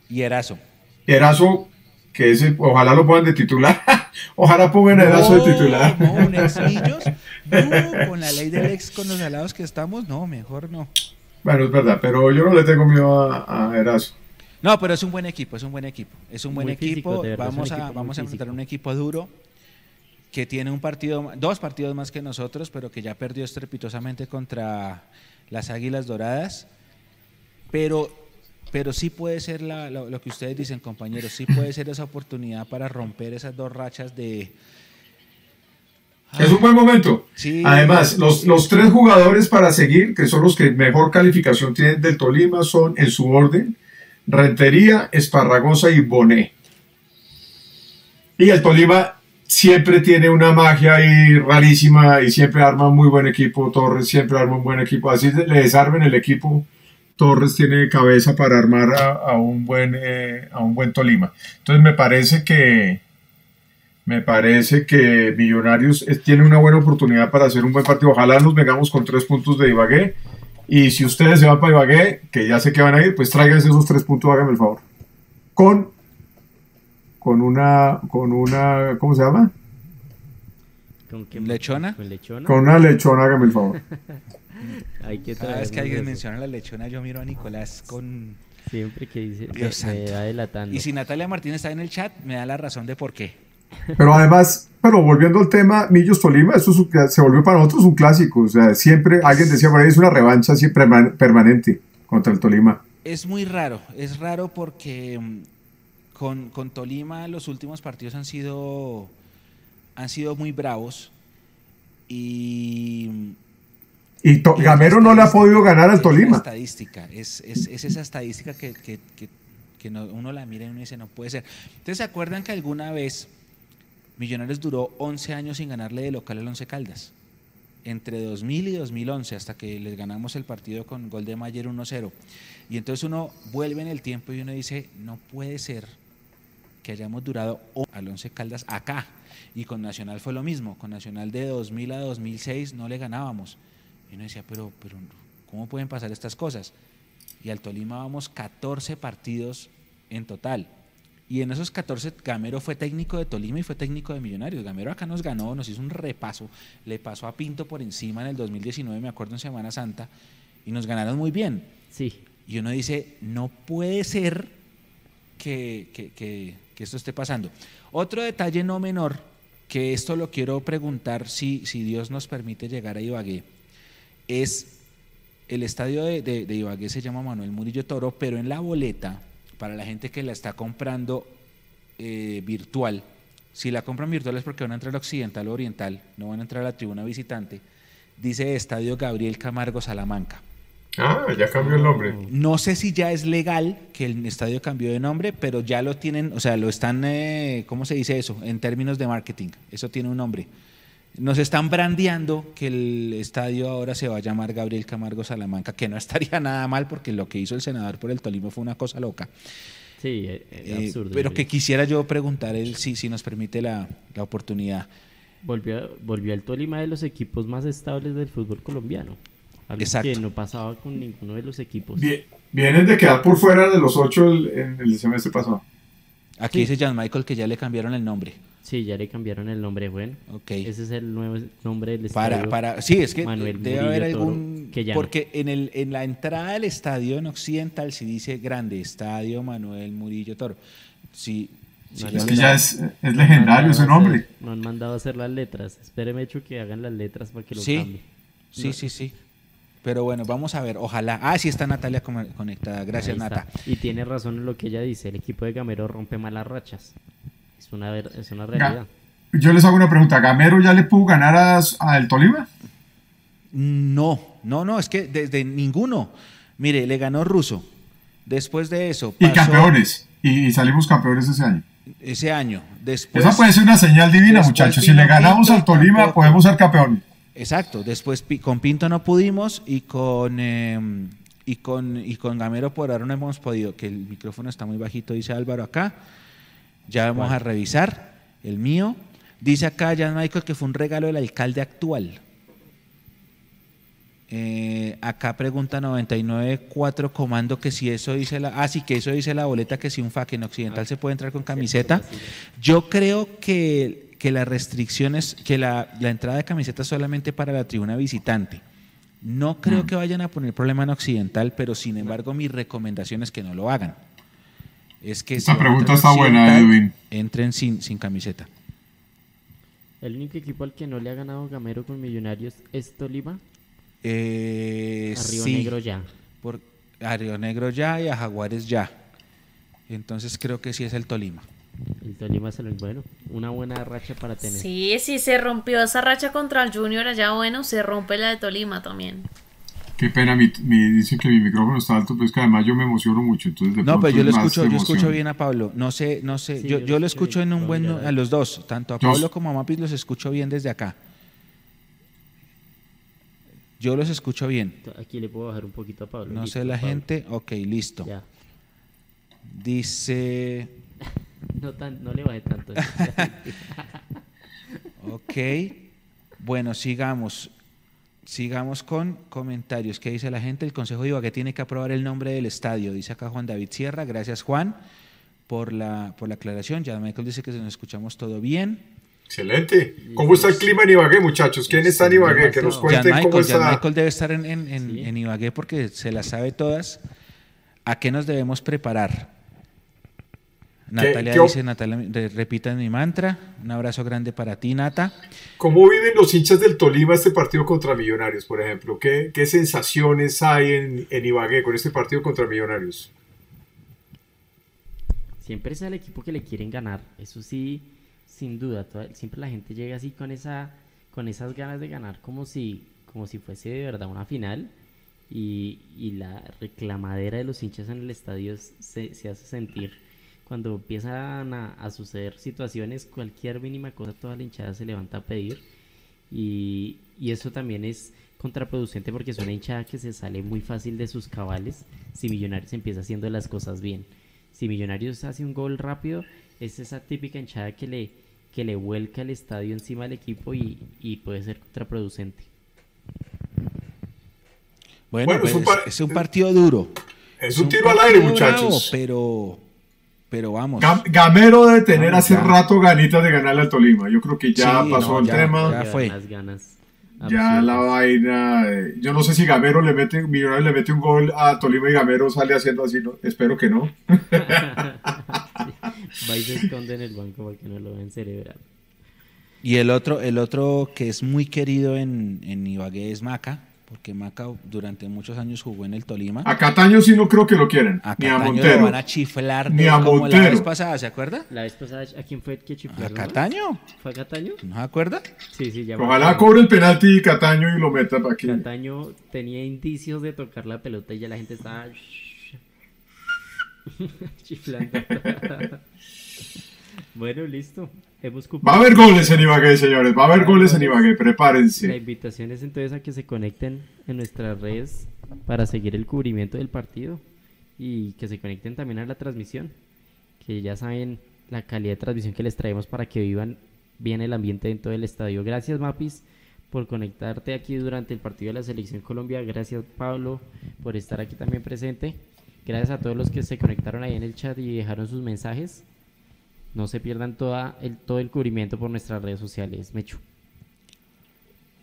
Y Erazo. Erazo, que ese, ojalá lo pongan de titular. ojalá pongan a Erazo de titular. No, Nexillos. No, con la ley del ex, con los alados que estamos, no, mejor no. Bueno, es verdad, pero yo no le tengo miedo a, a Erazo. No, pero es un buen equipo, es un buen equipo. Es un buen Muy equipo. físico, de verdad, es un vamos a, vamos a enfrentar un equipo duro que tiene un partido, dos partidos más que nosotros, pero que ya perdió estrepitosamente contra las Águilas Doradas. Pero, pero sí puede ser la- lo, lo que ustedes dicen, compañeros, sí puede ser esa oportunidad para romper esas dos rachas de. Es un buen momento. Sí. Además, los, los tres jugadores para seguir, que son los que mejor calificación tienen del Tolima, son en su orden, Rentería, Esparragosa y Boné. Y el Tolima siempre tiene una magia ahí rarísima y siempre arma un muy buen equipo. Torres siempre arma un buen equipo. Así le desarmen el equipo. Torres tiene cabeza para armar a, a un, buen, eh, a un buen Tolima. Entonces me parece que, me parece que Millonarios eh, tiene una buena oportunidad para hacer un buen partido. Ojalá nos vengamos con tres puntos de Ibagué. Y si ustedes se van para Ibagué, que ya sé que van a ir, pues tráiganse esos tres puntos, háganme el favor. Con, con una, con una, ¿cómo se llama? ¿Con qué? ¿Lechona? Con lechona. Con una lechona, háganme el favor. Hay que Cada vez que alguien eso. menciona la lechona, yo miro a Nicolás con. Siempre que dice, Dios me, me va delatando. Y si Natalia Martínez está en el chat, me da la razón de por qué. Pero además, pero volviendo al tema Millos Tolima, esto es un- se volvió para nosotros un clásico. O sea, siempre, alguien decía por ahí, es una revancha siempre perman- permanente contra el Tolima. Es muy raro, es raro porque mm, con, con Tolima los últimos partidos han sido, han sido muy bravos y... Y to- Gamero no le ha podido ganar al Tolima. estadística, es, es- es esa estadística que, que- que- que no- uno la mira y uno dice, no puede ser. Entonces, ¿se acuerdan que alguna vez Millonarios duró 11 años sin ganarle de local al Once Caldas? Entre 2000 y 2011, hasta que les ganamos el partido con gol de Mayer 1-0. Y entonces uno vuelve en el tiempo y uno dice, no puede ser que hayamos durado al Once Caldas acá. Y con Nacional fue lo mismo. Con Nacional de 2000 a 2006 no le ganábamos. Y uno decía, pero, pero ¿cómo pueden pasar estas cosas? Y al Tolima vamos 14 partidos en total. Y en esos 14, Gamero fue técnico de Tolima y fue técnico de Millonarios. Gamero acá nos ganó, nos hizo un repaso, le pasó a Pinto por encima en el 2019, me acuerdo en Semana Santa, y nos ganaron muy bien. Sí, Y uno dice, no puede ser que, que- que- que esto esté pasando. Otro detalle no menor, que esto lo quiero preguntar si, si Dios nos permite llegar a Ibagué, es el estadio de, de, Ibagué se llama Manuel Murillo Toro, pero en la boleta, para la gente que la está comprando eh, virtual, si la compran virtual es porque van a entrar al occidental o oriental, no van a entrar a la tribuna visitante, dice Estadio Gabriel Camargo Salamanca. Ah, ya cambió el nombre. No sé si ya es legal que el estadio cambió de nombre, pero ya lo tienen, o sea, lo están, eh, ¿cómo se dice eso? En términos de marketing, eso tiene un nombre. Nos están brandeando que el estadio ahora se va a llamar Gabriel Camargo Salamanca, que no estaría nada mal porque lo que hizo el senador por el Tolima fue una cosa loca. Sí, es eh, absurdo. pero que quisiera yo preguntar él si, si nos permite la, la oportunidad. Volvió, volvió al Tolima de los equipos más estables del fútbol colombiano. Algo que no pasaba con ninguno de los equipos. vienen de quedar por fuera de los ocho en el semestre pasado. Aquí dice Jan Michael que ya le cambiaron el nombre. Sí, ya le cambiaron el nombre, bueno. Okay. Ese es el nuevo nombre del estadio. Para, para, sí, es que debe haber algún... porque en, el, en la entrada del estadio en Occidental sí dice grande, Estadio Manuel Murillo Toro. Sí, es que ya es, es legendario ese nombre. no han mandado a hacer las letras. Espéreme hecho que hagan las letras para que lo cambie. Sí, sí, sí. Pero bueno, vamos a ver, ojalá. Ah, sí está Natalia conectada. Gracias, Nata. Y tiene razón en lo que ella dice. El equipo de Gamero rompe malas rachas. Es una, es una realidad. Yo les hago una pregunta. ¿Gamero ya le pudo ganar a, El Tolima? No, no, no, es que desde ninguno. Mire, le ganó Ruso. Después de eso. y campeones. Y, salimos campeones ese año. Ese año. Después, Esa puede ser una señal divina, muchachos. Si le ganamos al Tolima, podemos ser campeones. Exacto. Después con Pinto no pudimos y con. Em, y con, y con Gamero por ahora no hemos podido, que el micrófono está muy bajito, dice Álvaro acá. Ya vamos a revisar el mío. Dice acá Jan Michael que fue un regalo del alcalde actual. Eh, acá pregunta 994 comando que si eso dice la. Ah, sí, que eso dice la boleta que si un FAC en Occidental se puede entrar con camiseta. Yo creo que, que la restricción es que la, entrada de camiseta es solamente para la tribuna visitante. No creo mm. que vayan a poner problema en Occidental, pero sin embargo mi recomendación es que no lo hagan. Es que Esta pregunta está buena, Edwin. Entren sin, sin camiseta. ¿El único equipo al que no le ha ganado Gamero con Millonarios es Tolima? Eh, a Río Negro ya. Por, a Río Negro ya y a Jaguares ya. Entonces creo que sí es el Tolima. El Tolima es el bueno, una buena racha para tener. Sí, sí, se rompió esa racha contra el Junior allá, bueno, se rompe la de Tolima también. Qué pena, me dicen que mi micrófono está alto, pues que además yo me emociono mucho. Entonces no, pero yo lo escucho, yo escucho bien a Pablo. No sé, no sé, yo, yo, lo escucho en un buen, a los dos, tanto a Pablo como a Mapis los escucho bien desde acá. Yo los escucho bien. Aquí le puedo bajar un poquito a Pablo. No sé la gente. Ok, listo. Ya. Dice. no, no le bajé tanto. ok. Bueno, sigamos. Sigamos con comentarios. ¿Qué dice la gente? El Consejo de que tiene que aprobar el nombre del estadio. Dice acá Juan David Sierra. Gracias, Juan, por la, por la aclaración. Ya Michael dice que nos escuchamos todo bien. Excelente. ¿Cómo está el clima en Ibagué, muchachos? ¿Quién está en Ibagué? Que nos cuenten cómo está. Michael debe estar en, en, Ibagué porque se las sabe todas. ¿A qué nos debemos preparar? Natalia dice, Natalia, repita mi mantra. Un abrazo grande para ti, Nata. ¿Cómo viven los hinchas del Tolima este partido contra Millonarios, por ejemplo? ¿Qué, qué sensaciones hay en, en Ibagué con este partido contra Millonarios? Siempre es el equipo que le quieren ganar. Eso sí, sin duda, siempre la gente llega así con esa con esas ganas de ganar como si como si fuese de verdad una final y, la reclamadera de los hinchas en el estadio se, hace sentir cuando empiezan a, suceder situaciones cualquier mínima cosa toda la hinchada se levanta a pedir y, y eso también es contraproducente porque es una hinchada que se sale muy fácil de sus cabales si Millonarios empieza haciendo las cosas bien si Millonarios hace un gol rápido es esa típica hinchada que le que le vuelca el estadio encima al equipo y, puede ser contraproducente. Bueno, pues, es, un partido duro. Es, un, tiro al aire, muchachos. pero, pero vamos. Gamero debe tener hace rato ganitas de ganarle al Tolima. Yo creo que ya pasó el tema. Ya fue. Las ganas. Ya la vaina. Eh, yo no sé si Gamero le mete, Millonarios le mete un gol a Tolima y Gamero sale haciendo así. ¿no? Espero que no. Va y se esconde en el banco para que no lo vean cerebral. Y el otro, el otro que es muy querido en, en Ibagué es Maca, porque Maca durante muchos años jugó en el Tolima. A Cataño sí no creo que lo quieren. A ni a Cataño Montero. lo van a chiflar Ni a como la vez pasada, ¿se acuerda? La vez pasada, ¿a quién fue el que chifló? ¿A Cataño? ¿Fue a Cataño? ¿No se acuerda? Sí, sí, ya me Ojalá cobre el penalti y Cataño y lo meta para aquí. Cataño tenía indicios de tocar la pelota y ya la gente estaba chiflando. bueno, listo. Hemos Va a cumplido. haber goles en Ibagué, señores. Va a haber goles en Ibagué. La Prepárense. invitación es entonces a que se conecten en nuestras redes para seguir el cubrimiento del partido y que se conecten también a la transmisión, que ya saben la calidad de transmisión que les traemos para que vivan bien el ambiente dentro del estadio. Gracias Mapis por conectarte aquí durante el partido de la selección Colombia. Gracias Pablo por estar aquí también presente. Gracias a todos los que se conectaron ahí en el chat y dejaron sus mensajes. No se pierdan toda el, todo el cubrimiento por nuestras redes sociales. Mechu.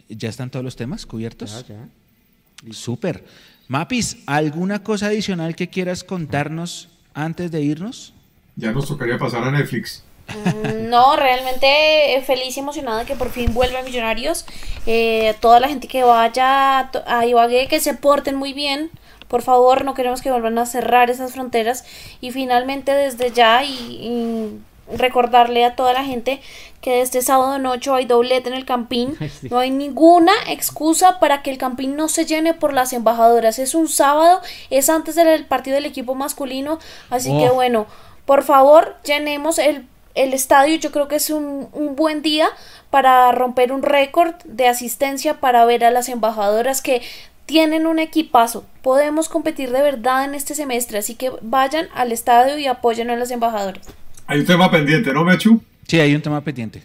¿Ya están todos los temas cubiertos? Ya, ya. Súper. Mapis, ¿alguna cosa adicional que quieras contarnos antes de irnos? Ya nos tocaría pasar a Netflix. Mm, No, realmente eh, feliz y emocionada que por fin vuelvan Millonarios. Eh, toda la gente que vaya a a Ibagué, que se porten muy bien. Por favor, no queremos que vuelvan a cerrar esas fronteras. Y finalmente desde ya y, y recordarle a toda la gente que este sábado noche hay doblete en el Campín. Sí. No hay ninguna excusa para que el Campín no se llene por las embajadoras. Es un sábado, es antes del partido del equipo masculino. Así Oh. que bueno, por favor, llenemos el, el estadio. Yo creo que es un, un buen día para romper un récord de asistencia para ver a las embajadoras que tienen un equipazo. Podemos competir de verdad en este semestre. Así que vayan al estadio y apoyen a las embajadoras. Hay un tema pendiente, ¿no, Mechu? Sí, hay un tema pendiente.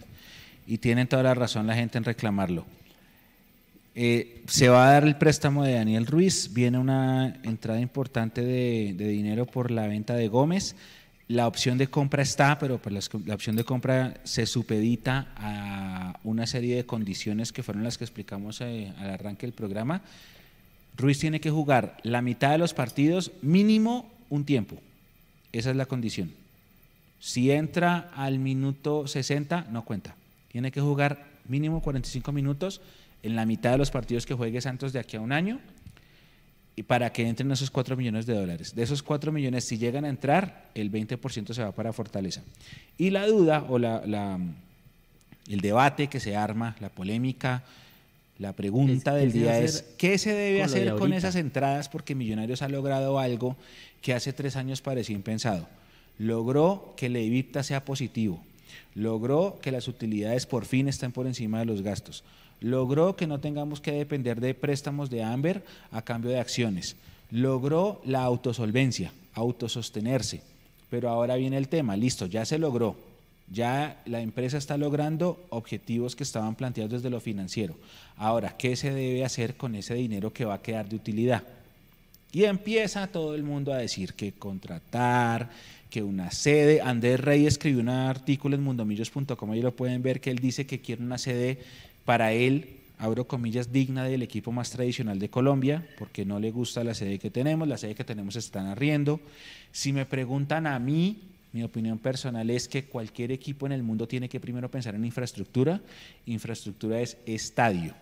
Y tienen toda la razón la gente en reclamarlo. Eh, se va a dar el préstamo de Daniel Ruiz, viene una entrada importante de, dinero por la venta de Gómez. La opción de compra está, pero pues la opción de compra se supedita a una serie de condiciones que fueron las que explicamos eh, al arranque del programa. Ruiz tiene que jugar la mitad de los partidos, mínimo un tiempo. Esa es la condición. Si entra al minuto 60, no cuenta. Tiene que jugar mínimo 45 minutos en la mitad de los partidos que juegue Santos de aquí a un año y para que entren esos 4 millones de dólares. De esos 4 millones, si llegan a entrar, el 20% se va para Fortaleza. Y la duda o la, la- el debate que se arma, la polémica, la pregunta Es- del ¿qué se va día es, ¿qué se debe con hacer con esas entradas? Porque Millonarios ha logrado algo que hace tres años parecía impensado. Logró que el EBITDA sea positivo. Logró que las utilidades por fin estén por encima de los gastos. Logró que no tengamos que depender de préstamos de Amber a cambio de acciones. Logró la autosolvencia, autosostenerse. Pero ahora viene el tema, listo, ya se logró. Ya la empresa está logrando objetivos que estaban planteados desde lo financiero. Ahora, ¿qué se debe hacer con ese dinero que va a quedar de utilidad? Y empieza todo el mundo a decir que contratar, que una sede. Andrés Rey escribió un artículo en mundomillos.com, ahí lo pueden ver, que él dice que quiere una sede para él, abro comillas, digna del equipo más tradicional de Colombia, porque no le gusta la sede que tenemos, la sede que tenemos están arriendo. Si me preguntan a mí, mi opinión personal es que cualquier equipo en el mundo tiene que primero pensar en infraestructura. Infraestructura es estadio.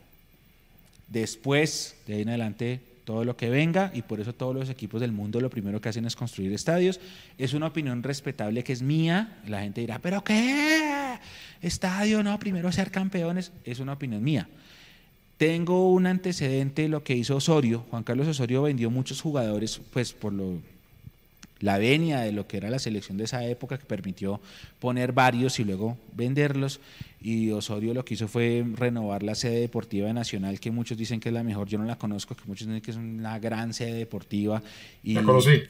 Después, de ahí en adelante, todo lo que venga, y por eso todos los equipos del mundo lo primero que hacen es construir estadios. Es una opinión respetable que es mía. La gente dirá, ¿pero qué? Estadio, no, primero ser campeones. Es una opinión mía. Tengo un antecedente, lo que hizo Osorio. Juan Carlos Osorio vendió muchos jugadores, pues por lo, la venia de lo que era la selección de esa época que permitió poner varios y luego venderlos. Y Osorio lo que hizo fue renovar la sede deportiva de Nacional, que muchos dicen que es la mejor, yo no la conozco, que muchos dicen que es una gran sede deportiva. Y La conocí.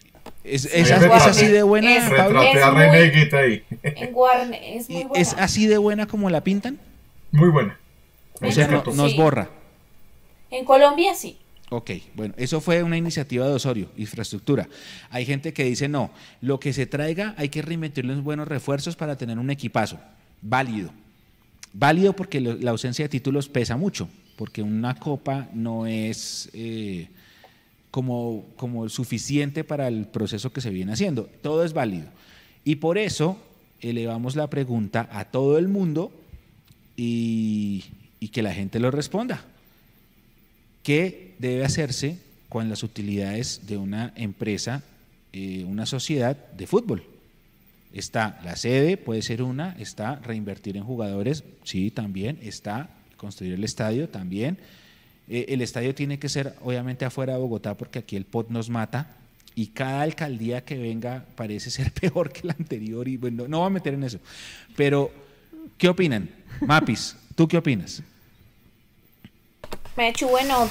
Es, así de buena, es- Pablo? Retraté a Es René muy- ahí. En Guarne es muy ¿Y buena. ¿Es así de buena como la pintan? Muy buena. O sea, no, nos Sí. borra. En Colombia sí. Ok, bueno, eso fue una iniciativa de Osorio, infraestructura. Hay gente que dice, no, lo que se traiga hay que reinvertirle en buenos refuerzos para tener un equipazo. Válido. Válido porque la ausencia de títulos pesa mucho, porque una copa no es eh, como, como suficiente para el proceso que se viene haciendo. Todo es válido. Y por eso elevamos la pregunta a todo el mundo y, y que la gente lo responda. ¿Qué debe hacerse con las utilidades de una empresa, eh, una sociedad de fútbol? Está la sede, puede ser una, está reinvertir en jugadores, sí, también, está construir el estadio, también. Eh, el estadio tiene que ser obviamente afuera de Bogotá porque aquí el POT nos mata y cada alcaldía que venga parece ser peor que la anterior y bueno, no voy a meter en eso. Pero, ¿qué opinan? Mapis, ¿tú qué opinas? Me hecho bueno,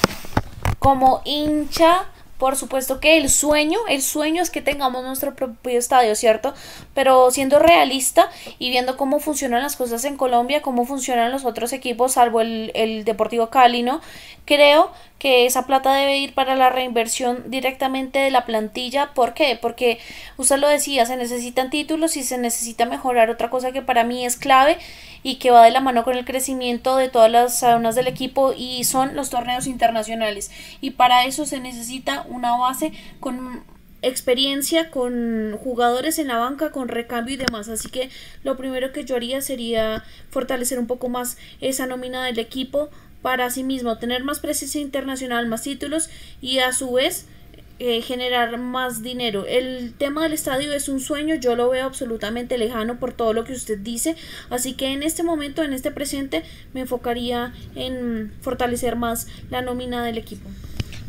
como hincha por supuesto que el sueño, el sueño es que tengamos nuestro propio estadio, ¿cierto? Pero siendo realista y viendo cómo funcionan las cosas en Colombia, cómo funcionan los otros equipos, salvo el, el Deportivo Cali, ¿no? Creo que esa plata debe ir para la reinversión directamente de la plantilla. ¿Por qué? Porque usted lo decía, se necesitan títulos y se necesita mejorar otra cosa que para mí es clave y que va de la mano con el crecimiento de todas las zonas del equipo y son los torneos internacionales. Y para eso se necesita una base con experiencia con jugadores en la banca, con recambio y demás. Así que lo primero que yo haría sería fortalecer un poco más esa nómina del equipo, para sí mismo tener más presencia internacional, más títulos y a su vez eh, generar más dinero. El tema del estadio es un sueño, yo lo veo absolutamente lejano por todo lo que usted dice, así que en este momento, en este presente, me enfocaría en fortalecer más la nómina del equipo.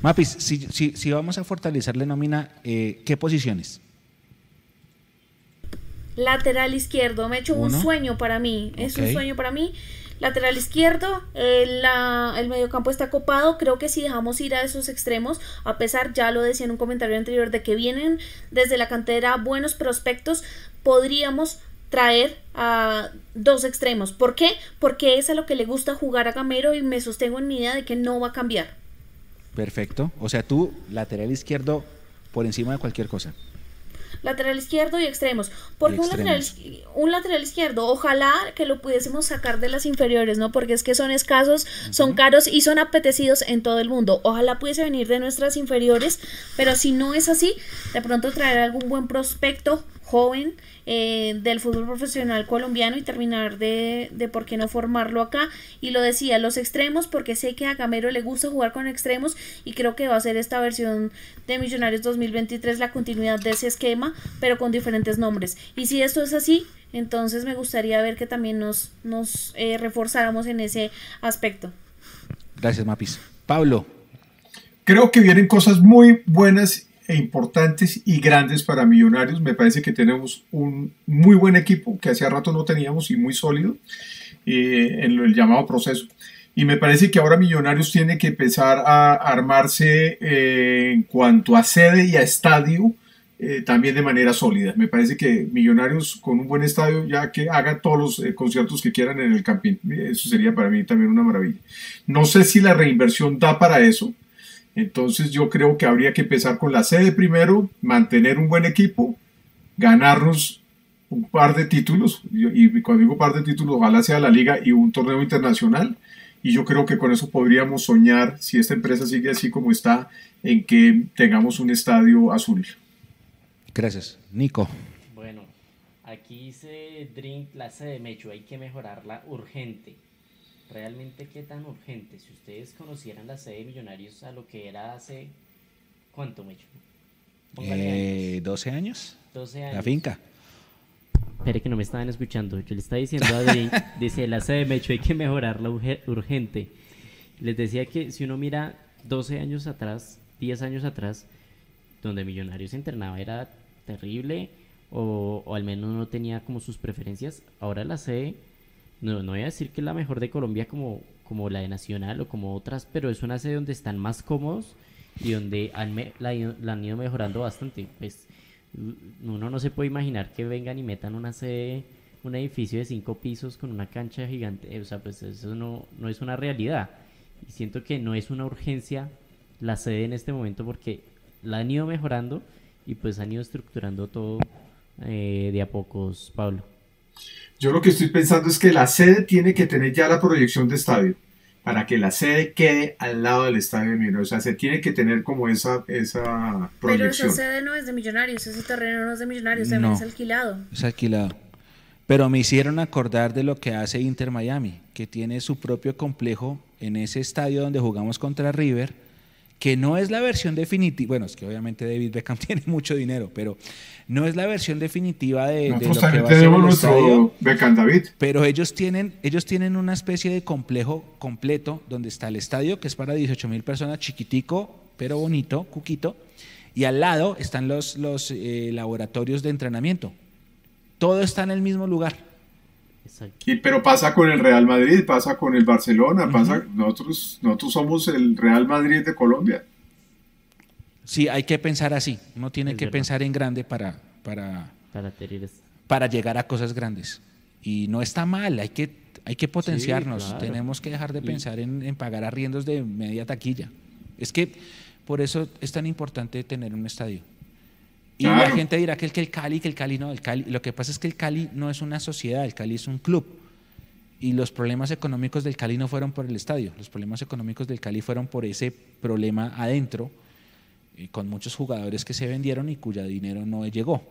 Mapis, si, si, vamos a fortalecer la nómina, eh, ¿qué posiciones? Lateral izquierdo, me he hecho un sueño para mí, es un sueño para mí lateral izquierdo, el, el mediocampo está copado, creo que si dejamos ir a esos extremos, a pesar, ya lo decía en un comentario anterior, de que vienen desde la cantera buenos prospectos, podríamos traer a dos extremos. ¿Por qué? Porque es a lo que le gusta jugar a Gamero y me sostengo en mi idea de que no va a cambiar. Perfecto. O sea, tú, lateral izquierdo, por encima de cualquier cosa lateral izquierdo y extremos. Porque un lateral, un lateral, izquierdo, ojalá que lo pudiésemos sacar de las inferiores, ¿no? Porque es que son escasos, son caros y son apetecidos en todo el mundo. Ojalá pudiese venir de nuestras inferiores, pero si no es así, de pronto traer algún buen prospecto joven eh, del fútbol profesional colombiano y terminar de, de por qué no formarlo acá. Y lo decía, los extremos, porque sé que a Gamero le gusta jugar con extremos y creo que va a ser esta versión de Millonarios 2023 la continuidad de ese esquema, pero con diferentes nombres. Y si esto es así, entonces me gustaría ver que también nos, nos eh, reforzáramos en ese aspecto. Gracias, Mapis. Pablo. Creo que vienen cosas muy buenas importantes y grandes para Millonarios. Me parece que tenemos un muy buen equipo que hacía rato no teníamos y muy sólido eh, en el llamado proceso. Y me parece que ahora Millonarios tiene que empezar a armarse eh, en cuanto a sede y a estadio eh, también de manera sólida. Me parece que Millonarios con un buen estadio ya que haga todos los conciertos que quieran en el campín. Eso sería para mí también una maravilla. No sé si la reinversión da para eso entonces yo creo que habría que empezar con la sede primero, mantener un buen equipo, ganarnos un par de títulos, y cuando digo par de títulos, ojalá sea la liga y un torneo internacional, y yo creo que con eso podríamos soñar, si esta empresa sigue así como está, en que tengamos un estadio azul. Gracias. Nico. Bueno, aquí se Drink, la sede de Mecho, hay que mejorarla urgente realmente qué tan urgente. Si ustedes conocieran la sede de Millonarios a lo que era hace. ¿Cuánto, Mecho? Eh, 12 años. 12 años. La finca. Espere que no me estaban escuchando. Yo le estaba diciendo a Adri, dice la sede de Mecho hay que mejorarla urgente. Les decía que si uno mira 12 años atrás, 10 años atrás, donde Millonarios internaba era terrible o, o al menos no tenía como sus preferencias, ahora la sede no, no voy a decir que es la mejor de Colombia como, como la de Nacional o como otras, pero es una sede donde están más cómodos y donde han la, han ido mejorando bastante. Pues uno no se puede imaginar que vengan y metan una sede, un edificio de cinco pisos con una cancha gigante. O sea, pues eso no, no es una realidad. Y siento que no es una urgencia la sede en este momento porque la han ido mejorando y pues han ido estructurando todo eh, de a pocos, Pablo. Yo lo que estoy pensando es que la sede tiene que tener ya la proyección de estadio para que la sede quede al lado del estadio de Millonarios. O sea, se tiene que tener como esa, esa proyección. Pero esa sede no es de Millonarios, ese terreno no es de Millonarios, también es alquilado. Es alquilado. Pero me hicieron acordar de lo que hace Inter Miami, que tiene su propio complejo en ese estadio donde jugamos contra River, que no es la versión definitiva, bueno, es que obviamente David Beckham tiene mucho dinero, pero no es la versión definitiva de, lo que va a ser el estadio, Beckham David. Pero ellos tienen, ellos tienen una especie de complejo completo donde está el estadio, que es para 18 mil personas, chiquitico, pero bonito, cuquito, y al lado están los, los eh, laboratorios de entrenamiento. Todo está en el mismo lugar. Y, pero pasa con el Real Madrid, pasa con el Barcelona, pasa, nosotros, nosotros somos el Real Madrid de Colombia. Sí, hay que pensar así, uno tiene que pensar en grande para, para, para, llegar a cosas grandes. Y no está mal, hay que, hay que potenciarnos, tenemos que dejar de pensar en, en, pagar arriendos de media taquilla. Es que por eso es tan importante tener un estadio. Y la gente dirá que el, que el Cali, que el Cali no, el Cali. Lo que pasa es que el Cali no es una sociedad, el Cali es un club. Y los problemas económicos del Cali no fueron por el estadio, los problemas económicos del Cali fueron por ese problema adentro, eh, con muchos jugadores que se vendieron y cuya dinero no llegó.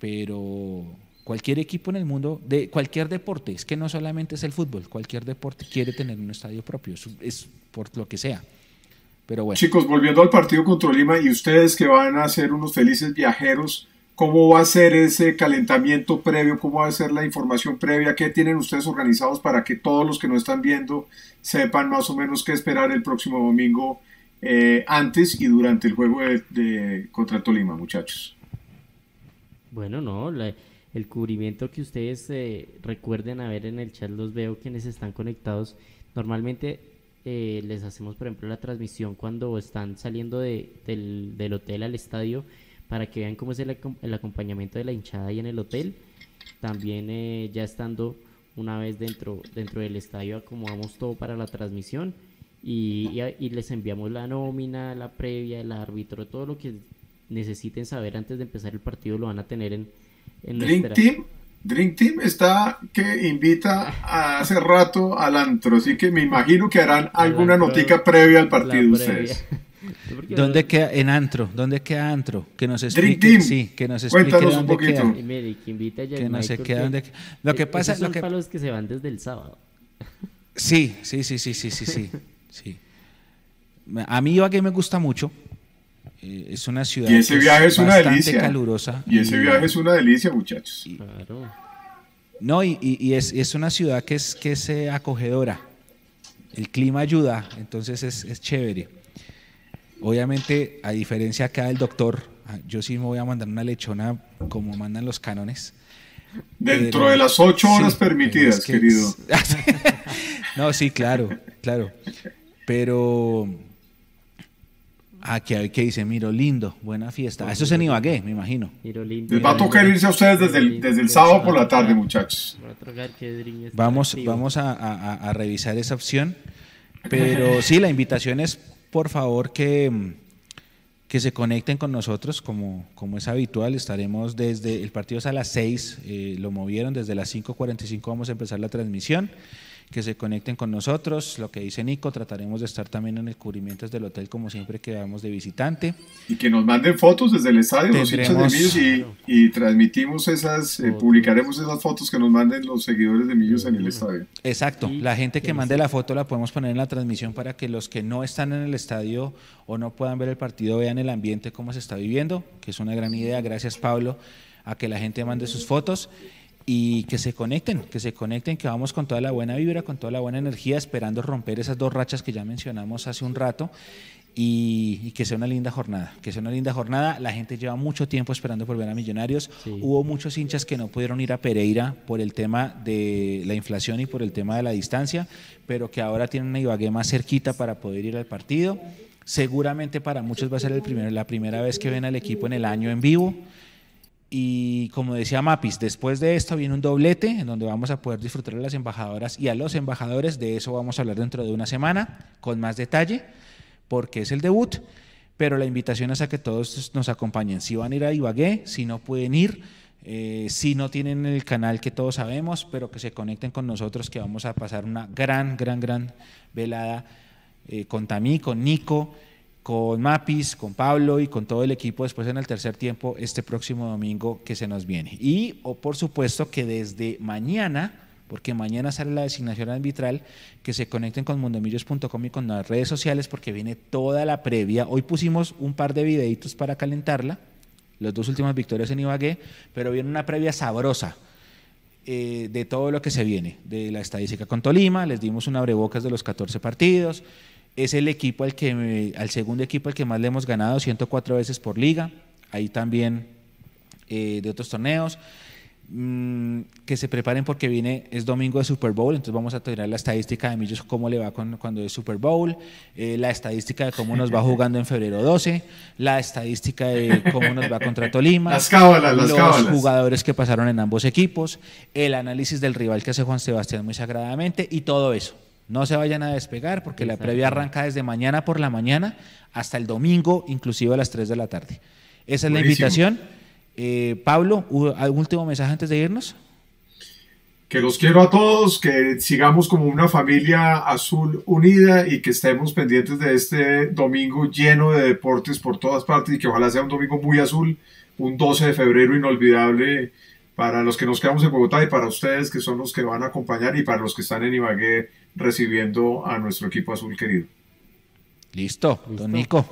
Pero cualquier equipo en el mundo, de cualquier deporte, es que no solamente es el fútbol, cualquier deporte quiere tener un estadio propio, es por lo que sea. Chicos, volviendo al partido contra Lima y ustedes que van a ser unos felices viajeros, ¿cómo va a ser ese calentamiento previo? ¿Cómo va a ser la información previa? ¿Qué tienen ustedes organizados para que todos los que nos están viendo sepan más o menos qué esperar el próximo domingo eh, antes y durante el juego de, contra el Tolima, muchachos? Bueno, no, el cubrimiento que ustedes eh, recuerden a ver en el chat, los veo quienes están conectados. Normalmente eh, les hacemos, por ejemplo, la transmisión cuando están saliendo de, del, hotel al estadio para que vean cómo es el, el, acompañamiento de la hinchada ahí en el hotel. También eh, ya estando una vez dentro, dentro del estadio acomodamos todo para la transmisión y, y, les enviamos la nómina, la previa, el árbitro, todo lo que necesiten saber antes de empezar el partido lo van a tener en, en nuestra... Dream Team está que invita a hace rato al antro, así que me imagino que harán alguna notica previa al partido ustedes. ¿Dónde queda en antro? ¿Dónde queda antro? Que nos explique, sí, que nos explique Cuéntanos dónde un poquito. queda. que, no se queda dónde Lo que pasa es lo que para los que se van desde el sábado. Sí, sí, sí, sí, sí, sí, sí. sí. A mí Ibagué me gusta mucho. Eh, es una ciudad y ese viaje es, una delicia. calurosa. Y ese viaje es una delicia, muchachos. No, y, es, una ciudad que es, que es eh, acogedora. El clima ayuda, entonces es, chévere. Obviamente, a diferencia acá del doctor, ah, yo sí me voy a mandar una lechona como mandan los cánones. Dentro de las ocho horas permitidas, querido. no, sí, claro, claro. Pero Ah, que, que dice Miro Lindo, buena fiesta. Eso es en Ibagué, me imagino. Les va a tocar irse a ustedes desde el, desde el sábado por la tarde, muchachos. Vamos, vamos a, a, revisar esa opción. Pero sí, la invitación es, por favor, que, que se conecten con nosotros, como, como es habitual. Estaremos desde, el partido es a las 6, eh, lo movieron, desde las 5.45 vamos a empezar la transmisión que se conecten con nosotros. Lo que dice Nico, trataremos de estar también en el cubrimiento del hotel como siempre que vamos de visitante. Y que nos manden fotos desde el estadio, los hinchas de Millos, y, transmitimos esas, eh, publicaremos esas fotos que nos manden los seguidores de Millos en el estadio. Exacto, la gente que mande la foto la podemos poner en la transmisión para que los que no están en el estadio o no puedan ver el partido vean el ambiente, cómo se está viviendo, que es una gran idea. Gracias Pablo a que la gente mande sus fotos y que se conecten, que se conecten, que vamos con toda la buena vibra, con toda la buena energía, esperando romper esas dos rachas que ya mencionamos hace un rato y, que sea una linda jornada, que sea una linda jornada. La gente lleva mucho tiempo esperando por ver a Millonarios. Hubo muchos hinchas que no pudieron ir a Pereira por el tema de la inflación y por el tema de la distancia, pero que ahora tienen una Ibagué más cerquita para poder ir al partido. Seguramente para muchos va a ser el la primera vez que ven al equipo en el año en vivo. Y como decía Mapis, después de esto viene un doblete en donde vamos a poder disfrutar a las embajadoras y a los embajadores. De eso vamos a hablar dentro de una semana con más detalle, porque es el debut. Pero la invitación es a que todos nos acompañen. Si van a ir a Ibagué, si no pueden ir, eh, si no tienen el canal que todos sabemos, pero que se conecten con nosotros, que vamos a pasar una gran, gran, gran velada eh, con Tamí, con Nico con Mapis, con Pablo y con todo el equipo después en el tercer tiempo este próximo domingo que se nos viene. Y o por supuesto que desde mañana, porque mañana sale la designación arbitral, que se conecten con mundomillos.com y con las redes sociales porque viene toda la previa. Hoy pusimos un par de videitos para calentarla, los dos últimos victorias en Ibagué, pero viene una previa sabrosa. Eh, de todo lo que se viene, de la estadística con Tolima, les dimos un abrebocas de los 14 partidos, es el equipo al que, al segundo equipo al que más le hemos ganado, 104 veces por liga, ahí también eh, de otros torneos. Mm, que se preparen porque viene, es domingo de Super Bowl, entonces vamos a tener la estadística de Millos, cómo le va cuando es Super Bowl, eh, la estadística de cómo nos va jugando en febrero 12, la estadística de cómo nos va contra Tolima, las cábalas, las los jugadores que pasaron en ambos equipos, el análisis del rival que hace Juan Sebastián muy sagradamente y todo eso. No se vayan a despegar porque la previa arranca desde mañana por la mañana hasta el domingo, inclusive a las 3 de la tarde. Esa es la invitación. Eh, Pablo, ¿algún último mensaje antes de irnos? Que los quiero a todos, que sigamos como una familia azul unida y que estemos pendientes de este domingo lleno de deportes por todas partes y que ojalá sea un domingo muy azul, un 12 de febrero inolvidable para los que nos quedamos en Bogotá y para ustedes que son los que van a acompañar y para los que están en Ibagué recibiendo a nuestro equipo azul querido. Listo, Don Nico.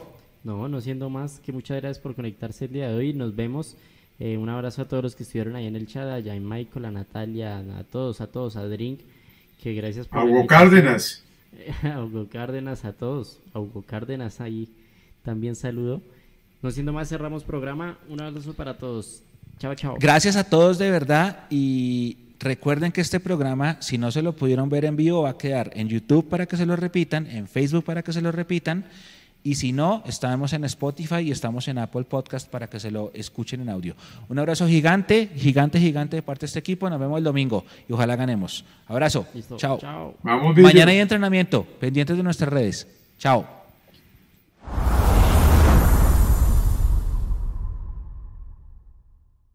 No, no siendo más que muchas gracias por conectarse el día de hoy. Nos vemos eh, un abrazo a todos los que estuvieron ahí en el chat, a Jaime Michael, a Natalia, a todos, a todos, a Drink, que gracias por... A Hugo Cárdenas. A Hugo Cárdenas, a todos, a Hugo Cárdenas ahí también saludo. No siendo más, cerramos programa. Un abrazo para todos. Chao, chao. Gracias a todos de verdad y recuerden que este programa, si no se lo pudieron ver en vivo, va a quedar en YouTube para que se lo repitan, en Facebook para que se lo repitan y si no, estamos en Spotify y estamos en Apple Podcast para que se lo escuchen en audio. Un abrazo gigante, gigante, gigante de parte de este equipo. Nos vemos el domingo y ojalá ganemos. Abrazo. Chao. Chao. Mañana hay entrenamiento. Pendientes de nuestras redes. Chao.